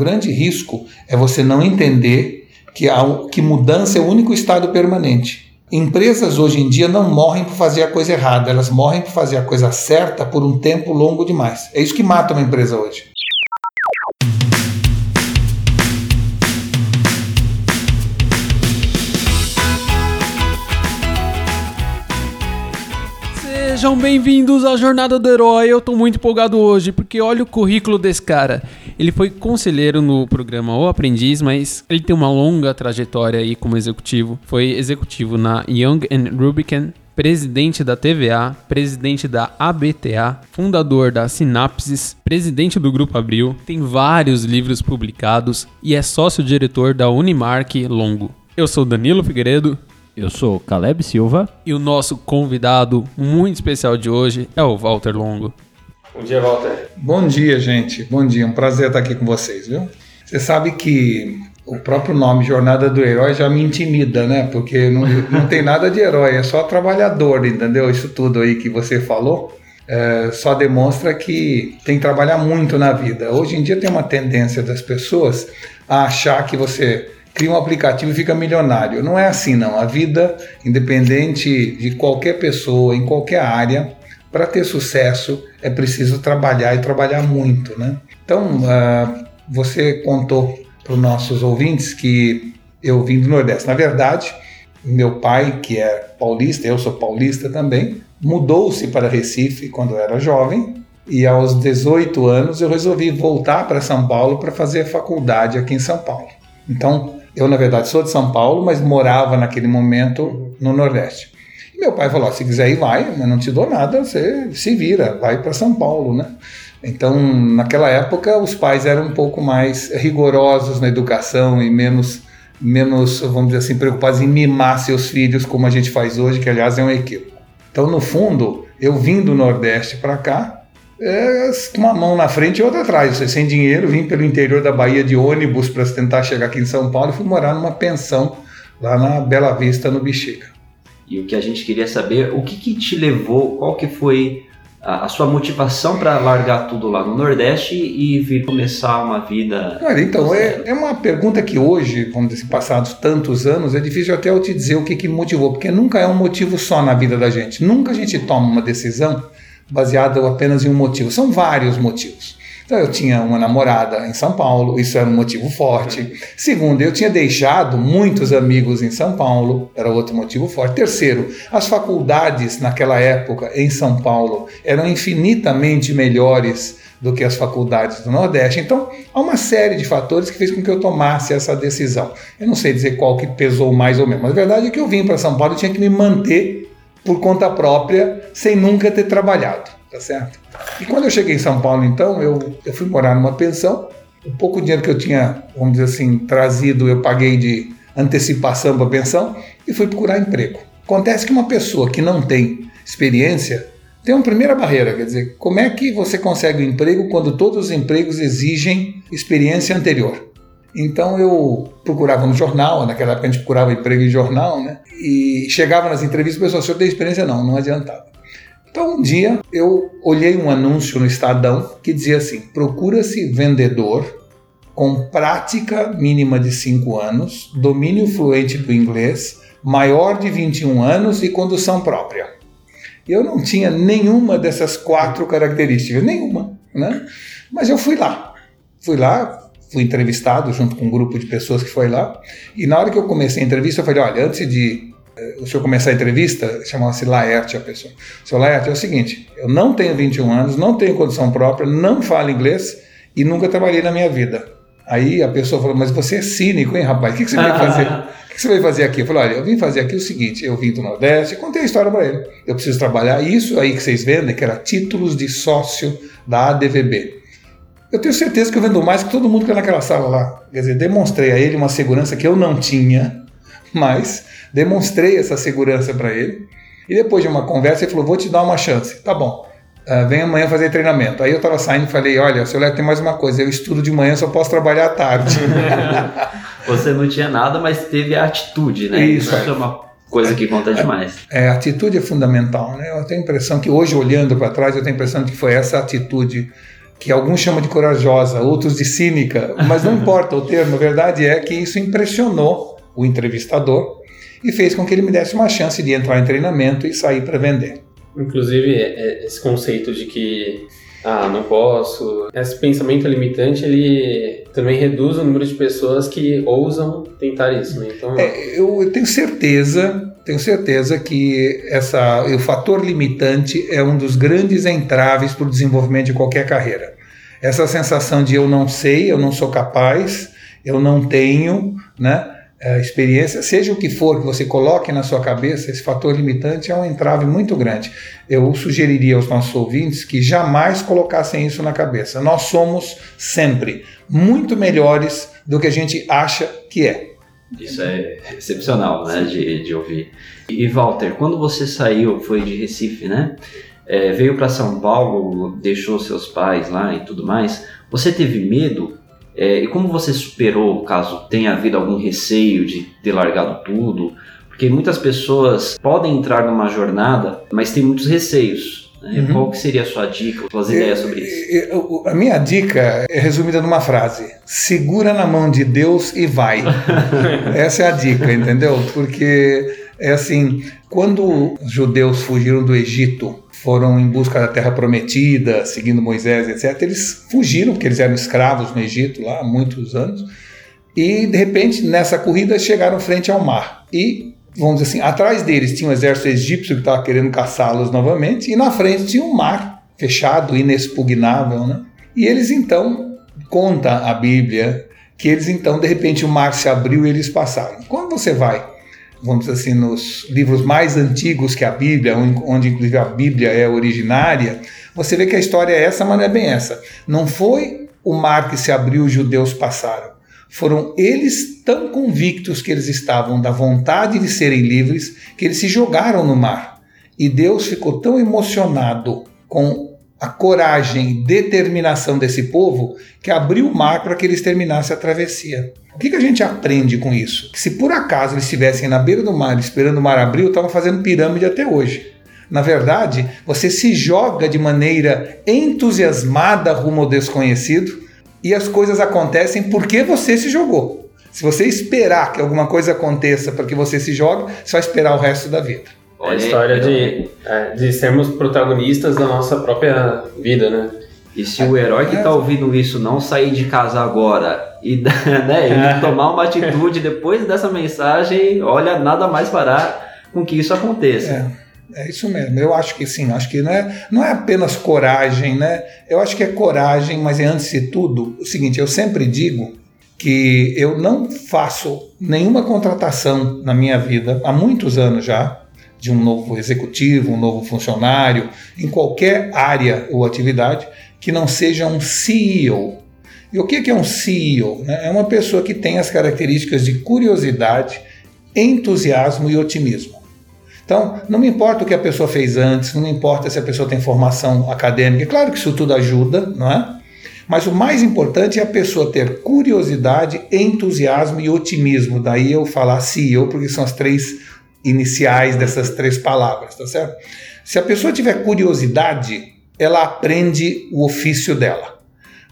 grande risco é você não entender que, a, que mudança é o único estado permanente. Empresas hoje em dia não morrem por fazer a coisa errada, elas morrem por fazer a coisa certa por um tempo longo demais. É isso que mata uma empresa hoje. Sejam bem-vindos à Jornada do Herói. Eu tô muito empolgado hoje porque olha o currículo desse cara. Ele foi conselheiro no programa O Aprendiz, mas ele tem uma longa trajetória aí como executivo. Foi executivo na Young and Rubicon, presidente da TVA, presidente da ABTA, fundador da Sinapses, presidente do Grupo Abril, tem vários livros publicados e é sócio-diretor da Unimark Longo. Eu sou Danilo Figueiredo, eu sou Caleb Silva. E o nosso convidado muito especial de hoje é o Walter Longo. Bom dia, Walter. Bom dia, gente. Bom dia. Um prazer estar aqui com vocês, viu? Você sabe que o próprio nome Jornada do Herói já me intimida, né? Porque não, não tem nada de herói, é só trabalhador, entendeu? Isso tudo aí que você falou. É, só demonstra que tem que trabalhar muito na vida. Hoje em dia tem uma tendência das pessoas a achar que você cria um aplicativo e fica milionário. Não é assim, não. A vida, independente de qualquer pessoa, em qualquer área, para ter sucesso é preciso trabalhar e trabalhar muito, né? Então, uh, você contou para os nossos ouvintes que eu vim do Nordeste. Na verdade, meu pai, que é paulista, eu sou paulista também, mudou-se para Recife quando eu era jovem e aos 18 anos eu resolvi voltar para São Paulo para fazer faculdade aqui em São Paulo. Então, eu, na verdade, sou de São Paulo, mas morava naquele momento no Nordeste. Meu pai falou: se quiser ir, vai, mas não te dou nada, você se vira, vai para São Paulo, né? Então, naquela época, os pais eram um pouco mais rigorosos na educação e menos, menos, vamos dizer assim, preocupados em mimar seus filhos, como a gente faz hoje, que aliás é um equívoco. Então, no fundo, eu vim do Nordeste para cá, é, uma mão na frente e outra atrás. Você sem dinheiro, vim pelo interior da Bahia de ônibus para tentar chegar aqui em São Paulo e fui morar numa pensão lá na Bela Vista, no Bexiga. E o que a gente queria saber, o que, que te levou, qual que foi a, a sua motivação para largar tudo lá no Nordeste e vir começar uma vida... Olha, então, é, é uma pergunta que hoje, vamos dizer, passados tantos anos, é difícil até eu te dizer o que, que motivou, porque nunca é um motivo só na vida da gente. Nunca a gente toma uma decisão baseado apenas em um motivo. São vários motivos. Então, eu tinha uma namorada em São Paulo, isso era um motivo forte. Segundo, eu tinha deixado muitos amigos em São Paulo, era outro motivo forte. Terceiro, as faculdades naquela época em São Paulo eram infinitamente melhores do que as faculdades do Nordeste. Então, há uma série de fatores que fez com que eu tomasse essa decisão. Eu não sei dizer qual que pesou mais ou menos, mas a verdade é que eu vim para São Paulo e tinha que me manter por conta própria, sem nunca ter trabalhado, tá certo? E quando eu cheguei em São Paulo, então, eu, eu fui morar numa pensão. O pouco dinheiro que eu tinha, vamos dizer assim, trazido, eu paguei de antecipação para a pensão e fui procurar emprego. Acontece que uma pessoa que não tem experiência tem uma primeira barreira, quer dizer, como é que você consegue um emprego quando todos os empregos exigem experiência anterior? Então eu procurava no jornal, naquela época a gente procurava emprego em jornal, né? E chegava nas entrevistas o pessoal, o senhor tem experiência? Não, não adiantava. Então um dia eu olhei um anúncio no Estadão que dizia assim: procura-se vendedor com prática mínima de 5 anos, domínio fluente do inglês, maior de 21 anos e condução própria. Eu não tinha nenhuma dessas quatro características, nenhuma, né? Mas eu fui lá. Fui lá, fui entrevistado junto com um grupo de pessoas que foi lá. E na hora que eu comecei a entrevista, eu falei: olha, antes de o senhor começar a entrevista, chamava-se Laerte a pessoa. Seu Laerte, é o seguinte: eu não tenho 21 anos, não tenho condição própria, não falo inglês e nunca trabalhei na minha vida. Aí a pessoa falou: Mas você é cínico, hein, rapaz? O que, que você veio fazer? O que você veio fazer aqui? Eu falei: Olha, eu vim fazer aqui o seguinte: eu vim do Nordeste, contei a história para ele. Eu preciso trabalhar. Isso aí que vocês vendem, que era títulos de sócio da ADVB. Eu tenho certeza que eu vendo mais que todo mundo que está naquela sala lá. Quer dizer, demonstrei a ele uma segurança que eu não tinha, mas demonstrei essa segurança para ele. E depois de uma conversa, ele falou: Vou te dar uma chance. Tá bom. Uh, vem amanhã fazer treinamento. Aí eu estava saindo e falei: Olha, seu Leco, tem mais uma coisa. Eu estudo de manhã, só posso trabalhar à tarde. Você não tinha nada, mas teve a atitude, né? Isso, Isso é uma coisa que conta demais. É, a atitude é fundamental, né? Eu tenho a impressão que hoje, olhando para trás, eu tenho a impressão de que foi essa atitude que alguns chamam de corajosa, outros de cínica, mas não importa o termo, a verdade é que isso impressionou o entrevistador e fez com que ele me desse uma chance de entrar em treinamento e sair para vender. Inclusive, é, é, esse conceito de que ah, não posso. Esse pensamento limitante, ele também reduz o número de pessoas que ousam tentar isso, né? Então, é, eu tenho certeza, tenho certeza que essa, o fator limitante é um dos grandes entraves para o desenvolvimento de qualquer carreira. Essa sensação de eu não sei, eu não sou capaz, eu não tenho, né? A experiência, seja o que for que você coloque na sua cabeça, esse fator limitante é um entrave muito grande. Eu sugeriria aos nossos ouvintes que jamais colocassem isso na cabeça. Nós somos sempre muito melhores do que a gente acha que é. Isso é excepcional, né, de, de ouvir. E Walter, quando você saiu, foi de Recife, né? É, veio para São Paulo, deixou seus pais lá e tudo mais. Você teve medo é, e como você superou, caso tenha havido algum receio de ter largado tudo? Porque muitas pessoas podem entrar numa jornada, mas tem muitos receios. Né? Uhum. Qual que seria a sua dica, suas é, ideias sobre isso? A minha dica é resumida numa frase: segura na mão de Deus e vai. Essa é a dica, entendeu? Porque é assim, quando os judeus fugiram do Egito foram em busca da terra prometida, seguindo Moisés, etc. Eles fugiram, porque eles eram escravos no Egito lá há muitos anos, e de repente nessa corrida chegaram frente ao mar. E, vamos dizer assim, atrás deles tinha um exército egípcio que estava querendo caçá-los novamente, e na frente tinha um mar fechado, inexpugnável, né? E eles então, conta a Bíblia, que eles então, de repente, o mar se abriu e eles passaram. Quando você vai vamos dizer assim, nos livros mais antigos que a Bíblia, onde inclusive a Bíblia é originária, você vê que a história é essa, mas não é bem essa. Não foi o mar que se abriu os judeus passaram. Foram eles tão convictos que eles estavam da vontade de serem livres que eles se jogaram no mar. E Deus ficou tão emocionado com a coragem e determinação desse povo que abriu o mar para que eles terminassem a travessia. O que, que a gente aprende com isso? Que se por acaso eles estivessem na beira do mar esperando o mar abrir, estavam fazendo pirâmide até hoje. Na verdade, você se joga de maneira entusiasmada rumo ao desconhecido e as coisas acontecem porque você se jogou. Se você esperar que alguma coisa aconteça para que você se jogue, vai esperar o resto da vida. É a história de, é, de sermos protagonistas da nossa própria vida, né? E se o herói que está ouvindo isso não sair de casa agora e né, ele é. tomar uma atitude depois dessa mensagem, olha, nada mais fará com que isso aconteça. É, é isso mesmo. Eu acho que sim. Acho que não é, não é apenas coragem, né? Eu acho que é coragem, mas é antes de tudo o seguinte: eu sempre digo que eu não faço nenhuma contratação na minha vida há muitos anos já de um novo executivo, um novo funcionário, em qualquer área ou atividade, que não seja um CEO. E o que é um CEO? Né? É uma pessoa que tem as características de curiosidade, entusiasmo e otimismo. Então, não me importa o que a pessoa fez antes, não me importa se a pessoa tem formação acadêmica. Claro que isso tudo ajuda, não é? Mas o mais importante é a pessoa ter curiosidade, entusiasmo e otimismo. Daí eu falar CEO, porque são as três iniciais dessas três palavras, tá certo? Se a pessoa tiver curiosidade, ela aprende o ofício dela.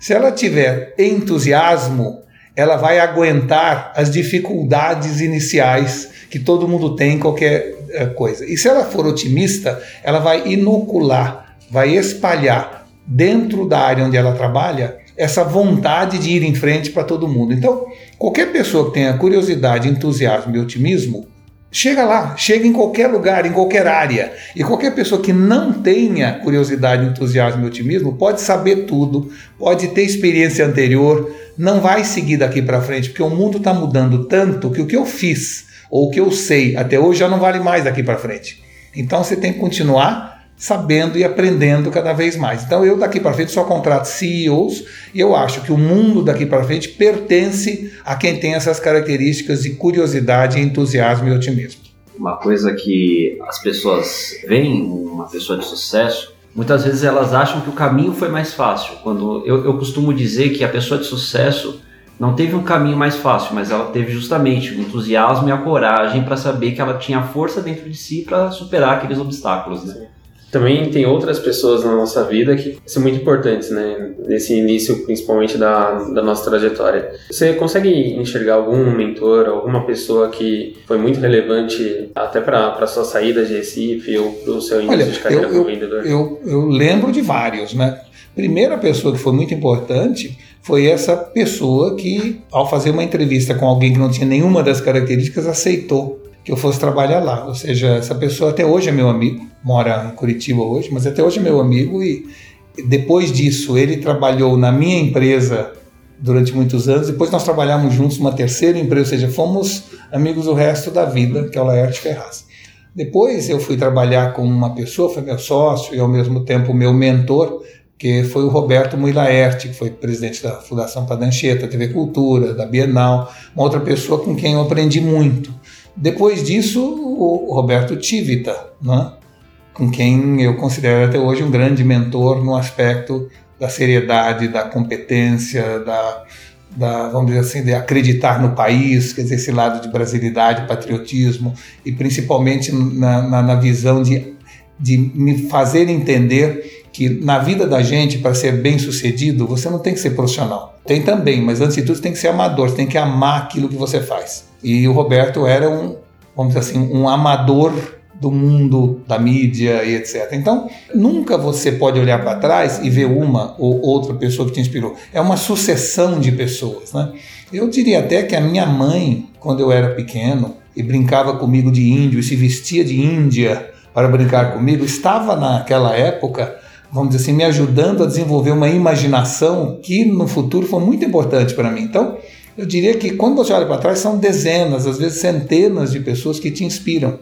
Se ela tiver entusiasmo, ela vai aguentar as dificuldades iniciais que todo mundo tem em qualquer eh, coisa. E se ela for otimista, ela vai inocular, vai espalhar dentro da área onde ela trabalha essa vontade de ir em frente para todo mundo. Então, qualquer pessoa que tenha curiosidade, entusiasmo e otimismo, Chega lá, chega em qualquer lugar, em qualquer área. E qualquer pessoa que não tenha curiosidade, entusiasmo e otimismo pode saber tudo, pode ter experiência anterior, não vai seguir daqui para frente, porque o mundo está mudando tanto que o que eu fiz ou o que eu sei até hoje já não vale mais daqui para frente. Então você tem que continuar sabendo e aprendendo cada vez mais. Então eu daqui para frente só contrato CEOs e eu acho que o mundo daqui para frente pertence a quem tem essas características de curiosidade, entusiasmo e otimismo. Uma coisa que as pessoas veem uma pessoa de sucesso, muitas vezes elas acham que o caminho foi mais fácil. Quando eu, eu costumo dizer que a pessoa de sucesso não teve um caminho mais fácil, mas ela teve justamente o entusiasmo e a coragem para saber que ela tinha força dentro de si para superar aqueles obstáculos. Né? Também tem outras pessoas na nossa vida que são muito importantes, né? Nesse início, principalmente da, da nossa trajetória. Você consegue enxergar algum mentor, alguma pessoa que foi muito relevante até para a sua saída de Recife ou para o seu início Olha, de carreira eu, como eu, vendedor? Eu, eu lembro de vários, né? Primeira pessoa que foi muito importante foi essa pessoa que, ao fazer uma entrevista com alguém que não tinha nenhuma das características, aceitou que eu fosse trabalhar lá. Ou seja, essa pessoa até hoje é meu amigo, mora em Curitiba hoje, mas até hoje é meu amigo e depois disso ele trabalhou na minha empresa durante muitos anos. Depois nós trabalhamos juntos numa terceira empresa, ou seja, fomos amigos o resto da vida, que é o Laerte Ferraz. Depois eu fui trabalhar com uma pessoa, foi meu sócio e ao mesmo tempo meu mentor, que foi o Roberto Muilaerte, que foi presidente da Fundação Padancheta, TV Cultura, da Bienal, uma outra pessoa com quem eu aprendi muito. Depois disso, o Roberto Tivita, né? com quem eu considero até hoje um grande mentor no aspecto da seriedade, da competência, da, da, vamos dizer assim, de acreditar no país, quer dizer, esse lado de brasilidade, patriotismo, e principalmente na, na, na visão de, de me fazer entender que na vida da gente, para ser bem sucedido, você não tem que ser profissional. Tem também, mas antes de tudo, tem que ser amador, você tem que amar aquilo que você faz. E o Roberto era um, vamos dizer assim, um amador do mundo da mídia e etc. Então, nunca você pode olhar para trás e ver uma ou outra pessoa que te inspirou. É uma sucessão de pessoas, né? Eu diria até que a minha mãe, quando eu era pequeno e brincava comigo de índio e se vestia de índia para brincar comigo, estava naquela época, vamos dizer assim, me ajudando a desenvolver uma imaginação que no futuro foi muito importante para mim. Então, eu diria que quando você olha para trás, são dezenas, às vezes centenas de pessoas que te inspiram.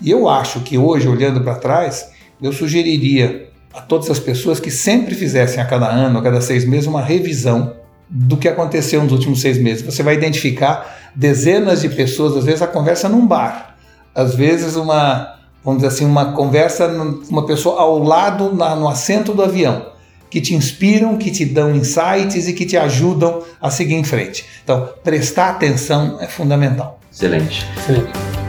E eu acho que hoje, olhando para trás, eu sugeriria a todas as pessoas que sempre fizessem a cada ano, a cada seis meses, uma revisão do que aconteceu nos últimos seis meses. Você vai identificar dezenas de pessoas, às vezes a conversa num bar, às vezes uma, vamos dizer assim, uma conversa, uma pessoa ao lado, na, no assento do avião que te inspiram, que te dão insights e que te ajudam a seguir em frente. Então, prestar atenção é fundamental. Excelente. Excelente.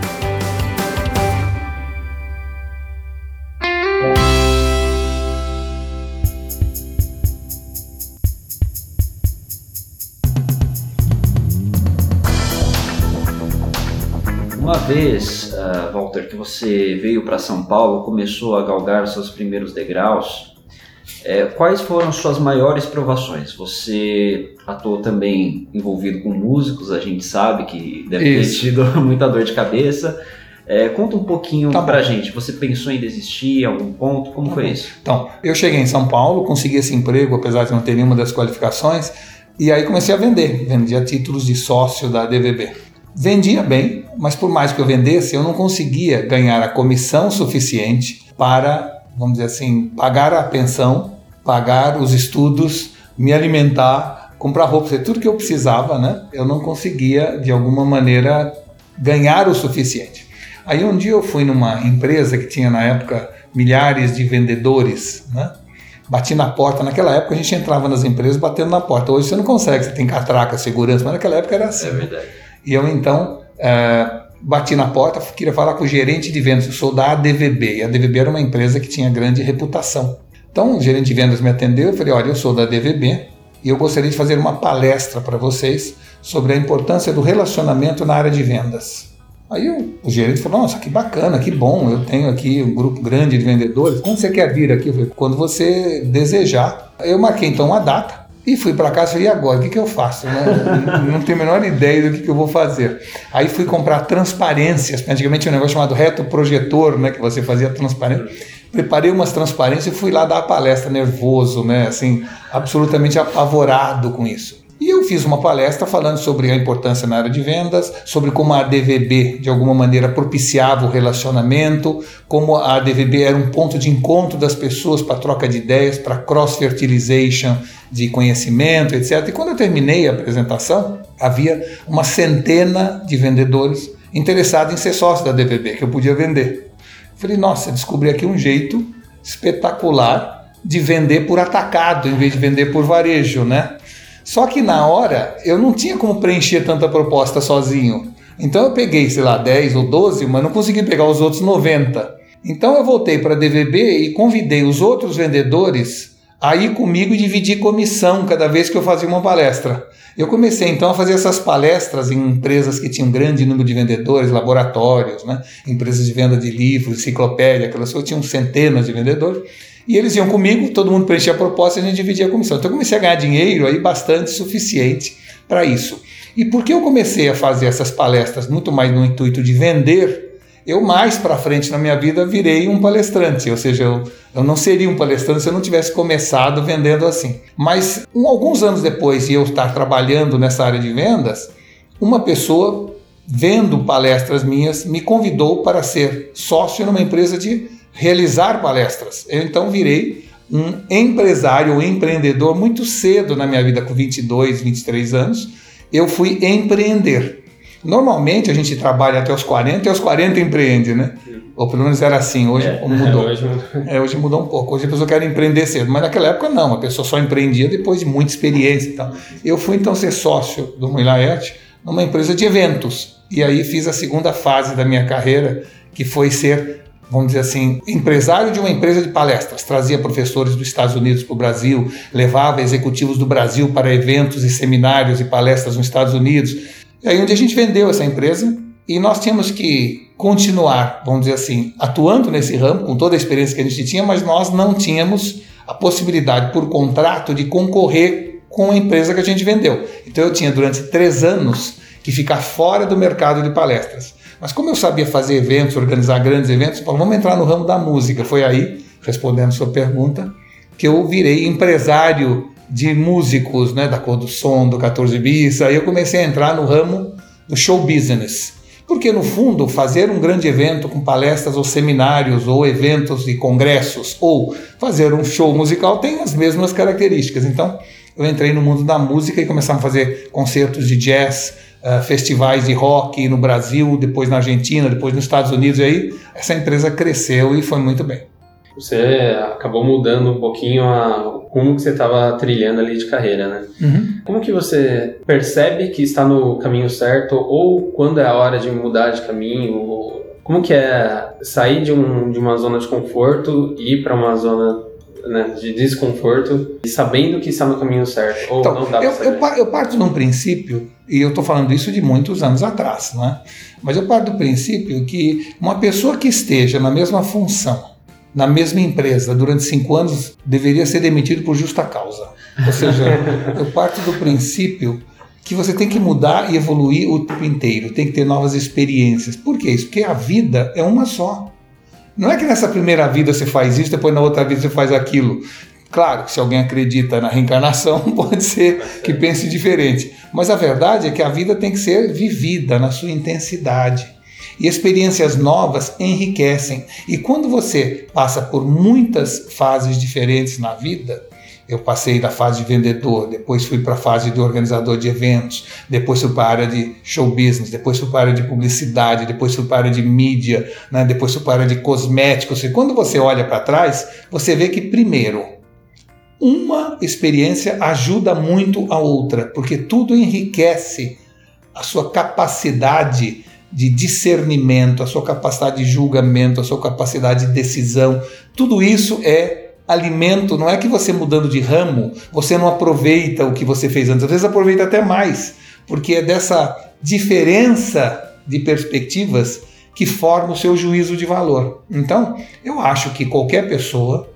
Vez, uh, Walter, que você veio para São Paulo, começou a galgar seus primeiros degraus, é, quais foram suas maiores provações? Você atuou também envolvido com músicos, a gente sabe que deve Isso. ter tido muita dor de cabeça. É, conta um pouquinho tá pra bom. gente. Você pensou em desistir em algum ponto? Como tá foi bom. isso? Então, eu cheguei em São Paulo, consegui esse emprego, apesar de não ter nenhuma das qualificações, e aí comecei a vender. Vendia títulos de sócio da DVB. Vendia bem, mas por mais que eu vendesse, eu não conseguia ganhar a comissão suficiente para, vamos dizer assim, pagar a pensão pagar os estudos, me alimentar, comprar roupa, tudo que eu precisava, né? Eu não conseguia de alguma maneira ganhar o suficiente. Aí um dia eu fui numa empresa que tinha na época milhares de vendedores, né? Bati na porta, naquela época a gente entrava nas empresas batendo na porta. Hoje você não consegue, você tem catraca, segurança, mas naquela época era assim. É verdade. E eu então é, bati na porta, queria falar com o gerente de vendas, eu sou da ADVB, e a ADVB era uma empresa que tinha grande reputação. Então o gerente de vendas me atendeu, eu falei, olha, eu sou da DVB e eu gostaria de fazer uma palestra para vocês sobre a importância do relacionamento na área de vendas. Aí eu, o gerente falou, nossa, que bacana, que bom, eu tenho aqui um grupo grande de vendedores, quando você quer vir aqui? Eu falei, quando você desejar. Eu marquei então uma data, e fui para casa e falei, e agora? O que, que eu faço? Né? não tenho a menor ideia do que, que, eu vou fazer. Aí fui comprar transparências. Antigamente tinha um negócio chamado reto projetor, né? que você fazia transparência preparei umas transparências e fui lá dar a palestra nervoso, né? Assim, absolutamente apavorado com isso. Eu fiz uma palestra falando sobre a importância na área de vendas, sobre como a DVB de alguma maneira propiciava o relacionamento, como a DVB era um ponto de encontro das pessoas para troca de ideias, para cross-fertilization de conhecimento, etc. E quando eu terminei a apresentação, havia uma centena de vendedores interessados em ser sócio da DVB, que eu podia vender. Falei, nossa, descobri aqui um jeito espetacular de vender por atacado em vez de vender por varejo, né? Só que na hora eu não tinha como preencher tanta proposta sozinho. Então eu peguei, sei lá, 10 ou 12, mas não consegui pegar os outros 90. Então eu voltei para a DVB e convidei os outros vendedores a ir comigo e dividir comissão cada vez que eu fazia uma palestra. Eu comecei então a fazer essas palestras em empresas que tinham um grande número de vendedores, laboratórios, né? empresas de venda de livros, enciclopédia, aquelas coisas, tinham centenas de vendedores. E eles iam comigo, todo mundo preenchia a proposta e a gente dividia a comissão. Então eu comecei a ganhar dinheiro aí bastante suficiente para isso. E porque eu comecei a fazer essas palestras muito mais no intuito de vender, eu mais para frente na minha vida virei um palestrante, ou seja, eu, eu não seria um palestrante se eu não tivesse começado vendendo assim. Mas um, alguns anos depois de eu estar trabalhando nessa área de vendas, uma pessoa vendo palestras minhas me convidou para ser sócio numa empresa de realizar palestras. Eu então virei um empresário, um empreendedor muito cedo na minha vida, com 22, 23 anos. Eu fui empreender. Normalmente a gente trabalha até os 40 e aos 40 empreende, né? Ou pelo menos era assim, hoje é, mudou. hoje mudou. É, hoje mudou um pouco. Hoje a pessoa quer empreender cedo, mas naquela época não, a pessoa só empreendia depois de muita experiência e tal. Eu fui então ser sócio do Muilaerte numa empresa de eventos. E aí fiz a segunda fase da minha carreira, que foi ser vamos dizer assim, empresário de uma empresa de palestras, trazia professores dos Estados Unidos para o Brasil, levava executivos do Brasil para eventos e seminários e palestras nos Estados Unidos, e aí dia a gente vendeu essa empresa e nós tínhamos que continuar, vamos dizer assim, atuando nesse ramo com toda a experiência que a gente tinha, mas nós não tínhamos a possibilidade por contrato de concorrer com a empresa que a gente vendeu. Então eu tinha durante três anos que ficar fora do mercado de palestras. Mas como eu sabia fazer eventos, organizar grandes eventos, falei, vamos entrar no ramo da música. Foi aí, respondendo a sua pergunta, que eu virei empresário de músicos, né, da cor do som, do 14 bis, aí eu comecei a entrar no ramo do show business. Porque, no fundo, fazer um grande evento com palestras ou seminários ou eventos e congressos ou fazer um show musical tem as mesmas características. Então, eu entrei no mundo da música e começamos a fazer concertos de jazz, uh, festivais de rock no Brasil, depois na Argentina, depois nos Estados Unidos. E aí, essa empresa cresceu e foi muito bem você acabou mudando um pouquinho a como que você estava trilhando ali de carreira, né? Uhum. Como que você percebe que está no caminho certo ou quando é a hora de mudar de caminho? Como que é sair de, um, de uma zona de conforto e ir para uma zona né, de desconforto e sabendo que está no caminho certo ou então, não dá eu, eu, eu parto de um princípio e eu estou falando isso de muitos anos atrás, né? Mas eu parto do princípio que uma pessoa que esteja na mesma função na mesma empresa durante cinco anos deveria ser demitido por justa causa. Ou seja, eu parto do princípio que você tem que mudar e evoluir o tempo inteiro, tem que ter novas experiências. Por que isso? Porque a vida é uma só. Não é que nessa primeira vida você faz isso, depois na outra vida você faz aquilo. Claro que se alguém acredita na reencarnação, pode ser que pense diferente. Mas a verdade é que a vida tem que ser vivida na sua intensidade. E experiências novas enriquecem. E quando você passa por muitas fases diferentes na vida, eu passei da fase de vendedor, depois fui para a fase de organizador de eventos, depois fui para a área de show business, depois fui para a área de publicidade, depois fui para a área de mídia, né? depois fui para a área de cosméticos. E quando você olha para trás, você vê que, primeiro, uma experiência ajuda muito a outra, porque tudo enriquece a sua capacidade de discernimento, a sua capacidade de julgamento, a sua capacidade de decisão. Tudo isso é alimento, não é que você mudando de ramo, você não aproveita o que você fez antes, às vezes aproveita até mais, porque é dessa diferença de perspectivas que forma o seu juízo de valor. Então, eu acho que qualquer pessoa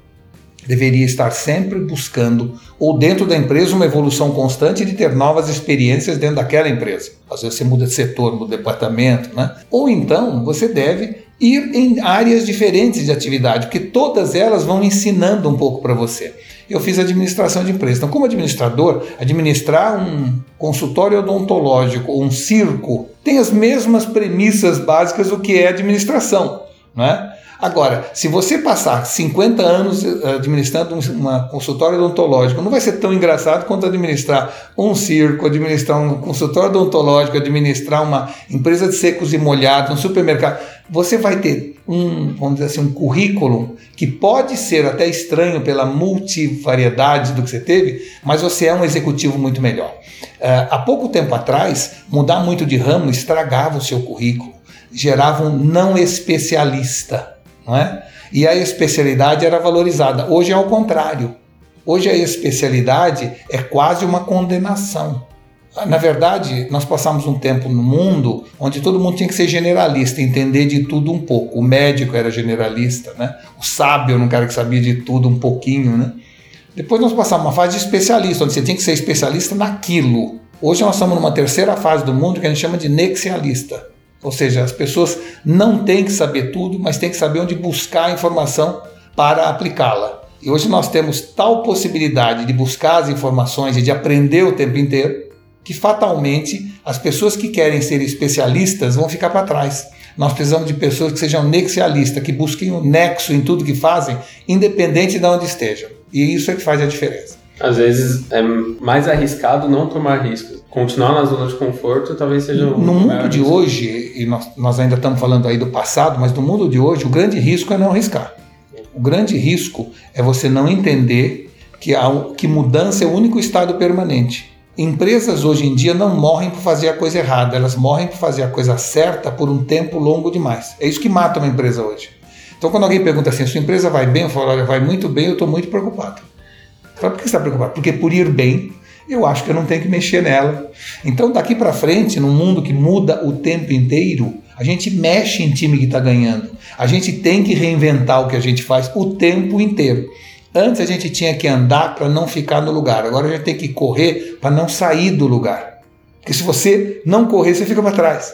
deveria estar sempre buscando, ou dentro da empresa, uma evolução constante de ter novas experiências dentro daquela empresa. Às vezes você muda de setor, muda de departamento, né? Ou então você deve ir em áreas diferentes de atividade, porque todas elas vão ensinando um pouco para você. Eu fiz administração de empresa. Então, como administrador, administrar um consultório odontológico ou um circo tem as mesmas premissas básicas do que é administração, não é? Agora, se você passar 50 anos eh, administrando uma consultório odontológico, não vai ser tão engraçado quanto administrar um circo, administrar um consultório odontológico, administrar uma empresa de secos e molhados, um supermercado. Você vai ter um, vamos dizer assim, um currículo que pode ser até estranho pela multivariedade do que você teve, mas você é um executivo muito melhor. Uh, há pouco tempo atrás, mudar muito de ramo estragava o seu currículo, gerava um não especialista. Não é? E a especialidade era valorizada. Hoje é ao contrário. Hoje a especialidade é quase uma condenação. Na verdade, nós passamos um tempo no mundo onde todo mundo tinha que ser generalista, entender de tudo um pouco. O médico era generalista, né? O sábio era um cara que sabia de tudo um pouquinho, né? Depois nós passamos uma fase de especialista, onde você tem que ser especialista naquilo. Hoje nós estamos numa terceira fase do mundo que a gente chama de nexialista. Ou seja, as pessoas não têm que saber tudo, mas têm que saber onde buscar a informação para aplicá-la. E hoje nós temos tal possibilidade de buscar as informações e de aprender o tempo inteiro que fatalmente as pessoas que querem ser especialistas vão ficar para trás. Nós precisamos de pessoas que sejam nexialistas, que busquem o nexo em tudo que fazem, independente de onde estejam. E isso é que faz a diferença. Às vezes é mais arriscado não tomar riscos. Continuar na zona de conforto talvez seja um. No mundo de risco. hoje, e nós, nós ainda estamos falando aí do passado, mas no mundo de hoje, o grande risco é não arriscar. O grande risco é você não entender que, a, que mudança é o único estado permanente. Empresas hoje em dia não morrem por fazer a coisa errada, elas morrem por fazer a coisa certa por um tempo longo demais. É isso que mata uma empresa hoje. Então, quando alguém pergunta assim, sua empresa vai bem? Eu falo, olha, vai muito bem, eu estou muito preocupado. Eu falo, por que você está preocupado? Porque por ir bem, eu acho que eu não tenho que mexer nela. Então, daqui para frente, num mundo que muda o tempo inteiro, a gente mexe em time que está ganhando. A gente tem que reinventar o que a gente faz o tempo inteiro. Antes a gente tinha que andar para não ficar no lugar, agora a gente tem que correr para não sair do lugar. Porque se você não correr, você fica para trás.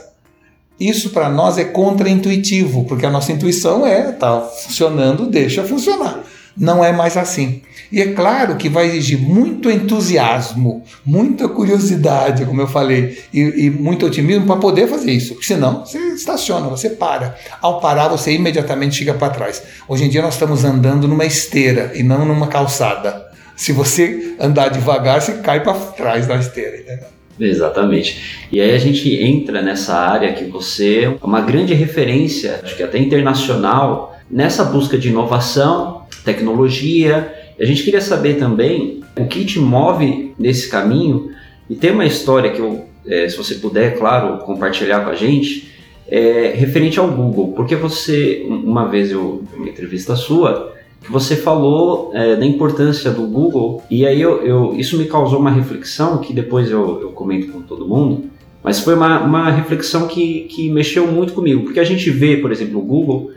Isso para nós é contraintuitivo, porque a nossa intuição é tá funcionando, deixa funcionar não é mais assim. E é claro que vai exigir muito entusiasmo, muita curiosidade, como eu falei, e, e muito otimismo para poder fazer isso. Porque senão você estaciona, você para. Ao parar, você imediatamente chega para trás. Hoje em dia nós estamos andando numa esteira e não numa calçada. Se você andar devagar, você cai para trás da esteira, entendeu? Exatamente. E aí a gente entra nessa área que você é uma grande referência, acho que até internacional, nessa busca de inovação tecnologia. A gente queria saber também o que te move nesse caminho. E tem uma história que eu, é, se você puder, claro, compartilhar com a gente, é, referente ao Google, porque você, uma vez eu uma entrevista sua, que você falou é, da importância do Google. E aí eu, eu, isso me causou uma reflexão que depois eu, eu comento com todo mundo, mas foi uma, uma reflexão que, que mexeu muito comigo, porque a gente vê, por exemplo, o Google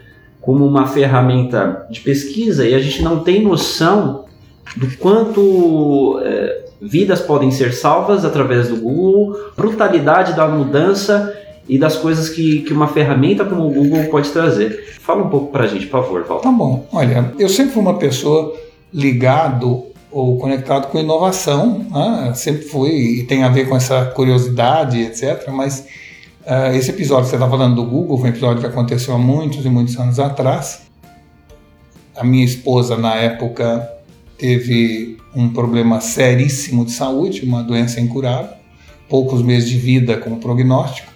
como uma ferramenta de pesquisa e a gente não tem noção do quanto é, vidas podem ser salvas através do Google, brutalidade da mudança e das coisas que, que uma ferramenta como o Google pode trazer. Fala um pouco para a gente, por favor, Val. Tá bom. Olha, eu sempre fui uma pessoa ligado ou conectado com inovação, né? sempre fui e tem a ver com essa curiosidade, etc. Mas Uh, esse episódio que você está falando do Google foi um episódio que aconteceu há muitos e muitos anos atrás. A minha esposa, na época, teve um problema seríssimo de saúde, uma doença incurável, poucos meses de vida como prognóstico.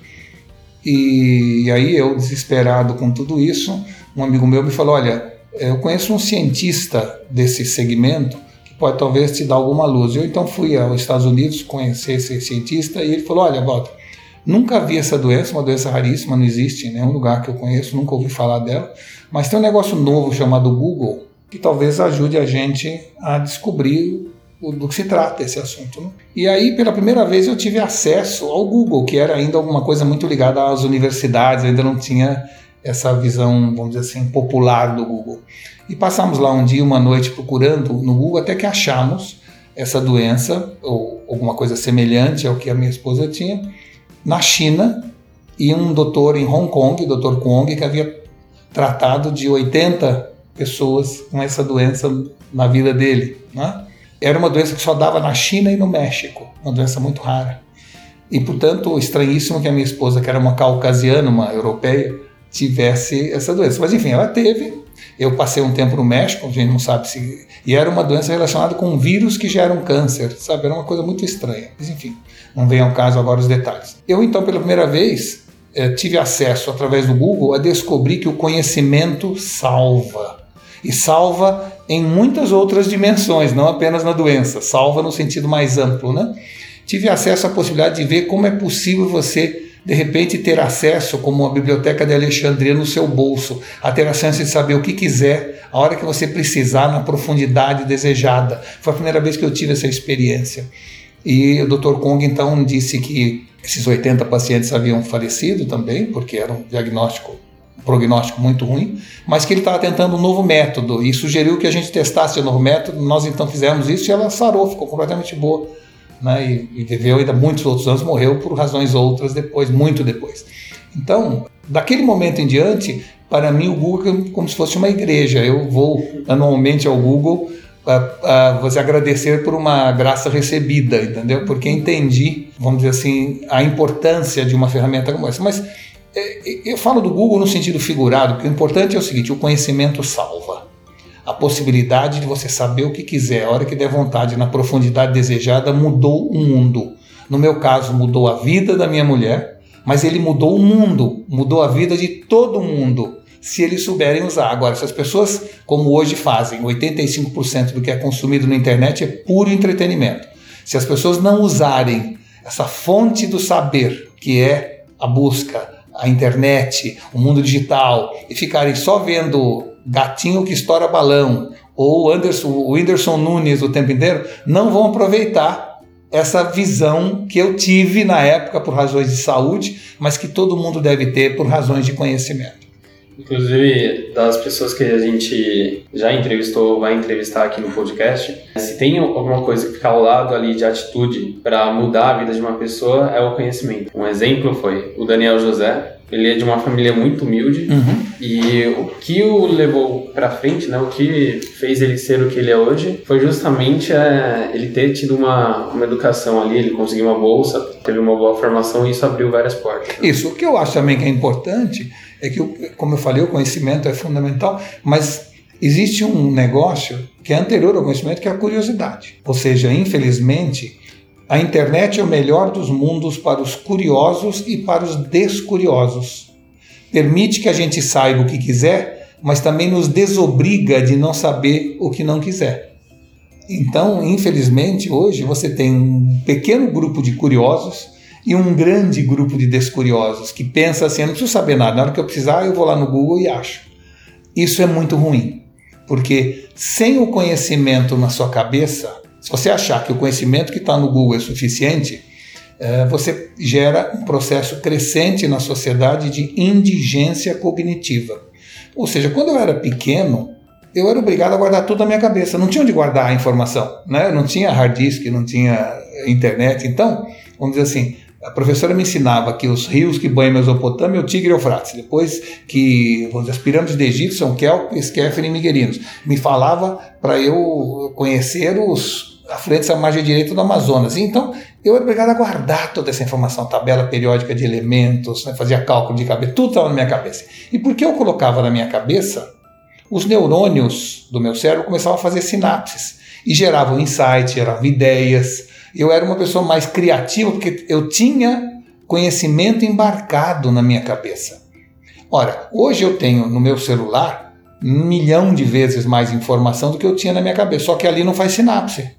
E, e aí eu, desesperado com tudo isso, um amigo meu me falou: Olha, eu conheço um cientista desse segmento que pode talvez te dar alguma luz. Eu então fui aos Estados Unidos conhecer esse cientista e ele falou: Olha, Walter, Nunca vi essa doença, uma doença raríssima, não existe em nenhum lugar que eu conheço, nunca ouvi falar dela. Mas tem um negócio novo chamado Google que talvez ajude a gente a descobrir do que se trata esse assunto. Né? E aí, pela primeira vez, eu tive acesso ao Google, que era ainda alguma coisa muito ligada às universidades, ainda não tinha essa visão, vamos dizer assim, popular do Google. E passamos lá um dia, uma noite procurando no Google até que achamos essa doença, ou alguma coisa semelhante ao que a minha esposa tinha na China e um doutor em Hong Kong, Dr. Kong, que havia tratado de 80 pessoas com essa doença na vida dele. Né? Era uma doença que só dava na China e no México, uma doença muito rara. E, portanto, estranhíssimo que a minha esposa, que era uma caucasiana, uma europeia, tivesse essa doença. Mas, enfim, ela teve. Eu passei um tempo no México, a gente não sabe se. E era uma doença relacionada com um vírus que gera um câncer, sabe? Era uma coisa muito estranha. Mas, enfim. Não vem ao caso agora os detalhes. Eu, então, pela primeira vez, eh, tive acesso através do Google a descobrir que o conhecimento salva. E salva em muitas outras dimensões, não apenas na doença, salva no sentido mais amplo. Né? Tive acesso à possibilidade de ver como é possível você de repente ter acesso, como a Biblioteca de Alexandria, no seu bolso, a ter a chance de saber o que quiser, a hora que você precisar, na profundidade desejada. Foi a primeira vez que eu tive essa experiência. E o Dr. Kong então disse que esses 80 pacientes haviam falecido também, porque era um diagnóstico, um prognóstico muito ruim, mas que ele estava tentando um novo método e sugeriu que a gente testasse o novo método. Nós então fizemos isso e ela sarou, ficou completamente boa. Né, e, e viveu ainda muitos outros anos, morreu por razões outras depois, muito depois. Então, daquele momento em diante, para mim o Google é como se fosse uma igreja. Eu vou anualmente ao Google a, você agradecer por uma graça recebida, entendeu? Porque entendi, vamos dizer assim, a importância de uma ferramenta como essa. Mas é, eu falo do Google no sentido figurado, porque o importante é o seguinte: o conhecimento salva. A possibilidade de você saber o que quiser, a hora que der vontade, na profundidade desejada, mudou o mundo. No meu caso, mudou a vida da minha mulher, mas ele mudou o mundo, mudou a vida de todo mundo se eles souberem usar. Agora, se as pessoas, como hoje fazem, 85% do que é consumido na internet é puro entretenimento. Se as pessoas não usarem essa fonte do saber, que é a busca, a internet, o mundo digital, e ficarem só vendo gatinho que estoura balão ou Anderson, o Whindersson Nunes o tempo inteiro, não vão aproveitar essa visão que eu tive na época por razões de saúde, mas que todo mundo deve ter por razões de conhecimento. Inclusive, das pessoas que a gente já entrevistou ou vai entrevistar aqui no podcast, se tem alguma coisa que fica ao lado ali de atitude para mudar a vida de uma pessoa, é o conhecimento. Um exemplo foi o Daniel José. Ele é de uma família muito humilde Uhum. e o que o levou para frente, né, o que fez ele ser o que ele é hoje, foi justamente é, ele ter tido uma, uma educação ali, ele conseguiu uma bolsa, teve uma boa formação e isso abriu várias portas. Isso, o que eu acho também que é importante é que, como eu falei, o conhecimento é fundamental, mas existe um negócio que é anterior ao conhecimento, que é a curiosidade. Ou seja, infelizmente, a internet é o melhor dos mundos para os curiosos e para os descuriosos. Permite que a gente saiba o que quiser, mas também nos desobriga de não saber o que não quiser. Então, infelizmente, hoje você tem um pequeno grupo de curiosos e um grande grupo de descuriosos que pensa assim: eu não preciso saber nada, na hora que eu precisar, eu vou lá no Google e acho. Isso é muito ruim, porque sem o conhecimento na sua cabeça, se você achar que o conhecimento que está no Google é suficiente, eh, você gera um processo crescente na sociedade de indigência cognitiva. Ou seja, quando eu era pequeno, eu era obrigado a guardar tudo na minha cabeça. Não tinha onde guardar a informação, né? Não tinha hard disk, não tinha internet. Então, vamos dizer assim, a professora me ensinava que os rios que banham a Mesopotâmia é o Tigre e o Eufrates. Depois que as pirâmides do Egito são Kelp, Skefer e Miguelinos. Me falava para eu conhecer os afluentes à margem direita do Amazonas. Então, eu era obrigado a guardar toda essa informação, tabela periódica de elementos, né? fazia cálculo de cabeça, tudo estava na minha cabeça. E porque eu colocava na minha cabeça, os neurônios do meu cérebro começavam a fazer sinapses e geravam insights, geravam ideias. Eu era uma pessoa mais criativa porque eu tinha conhecimento embarcado na minha cabeça. Ora, hoje eu tenho no meu celular um milhão de vezes mais informação do que eu tinha na minha cabeça, só que ali não faz sinapse.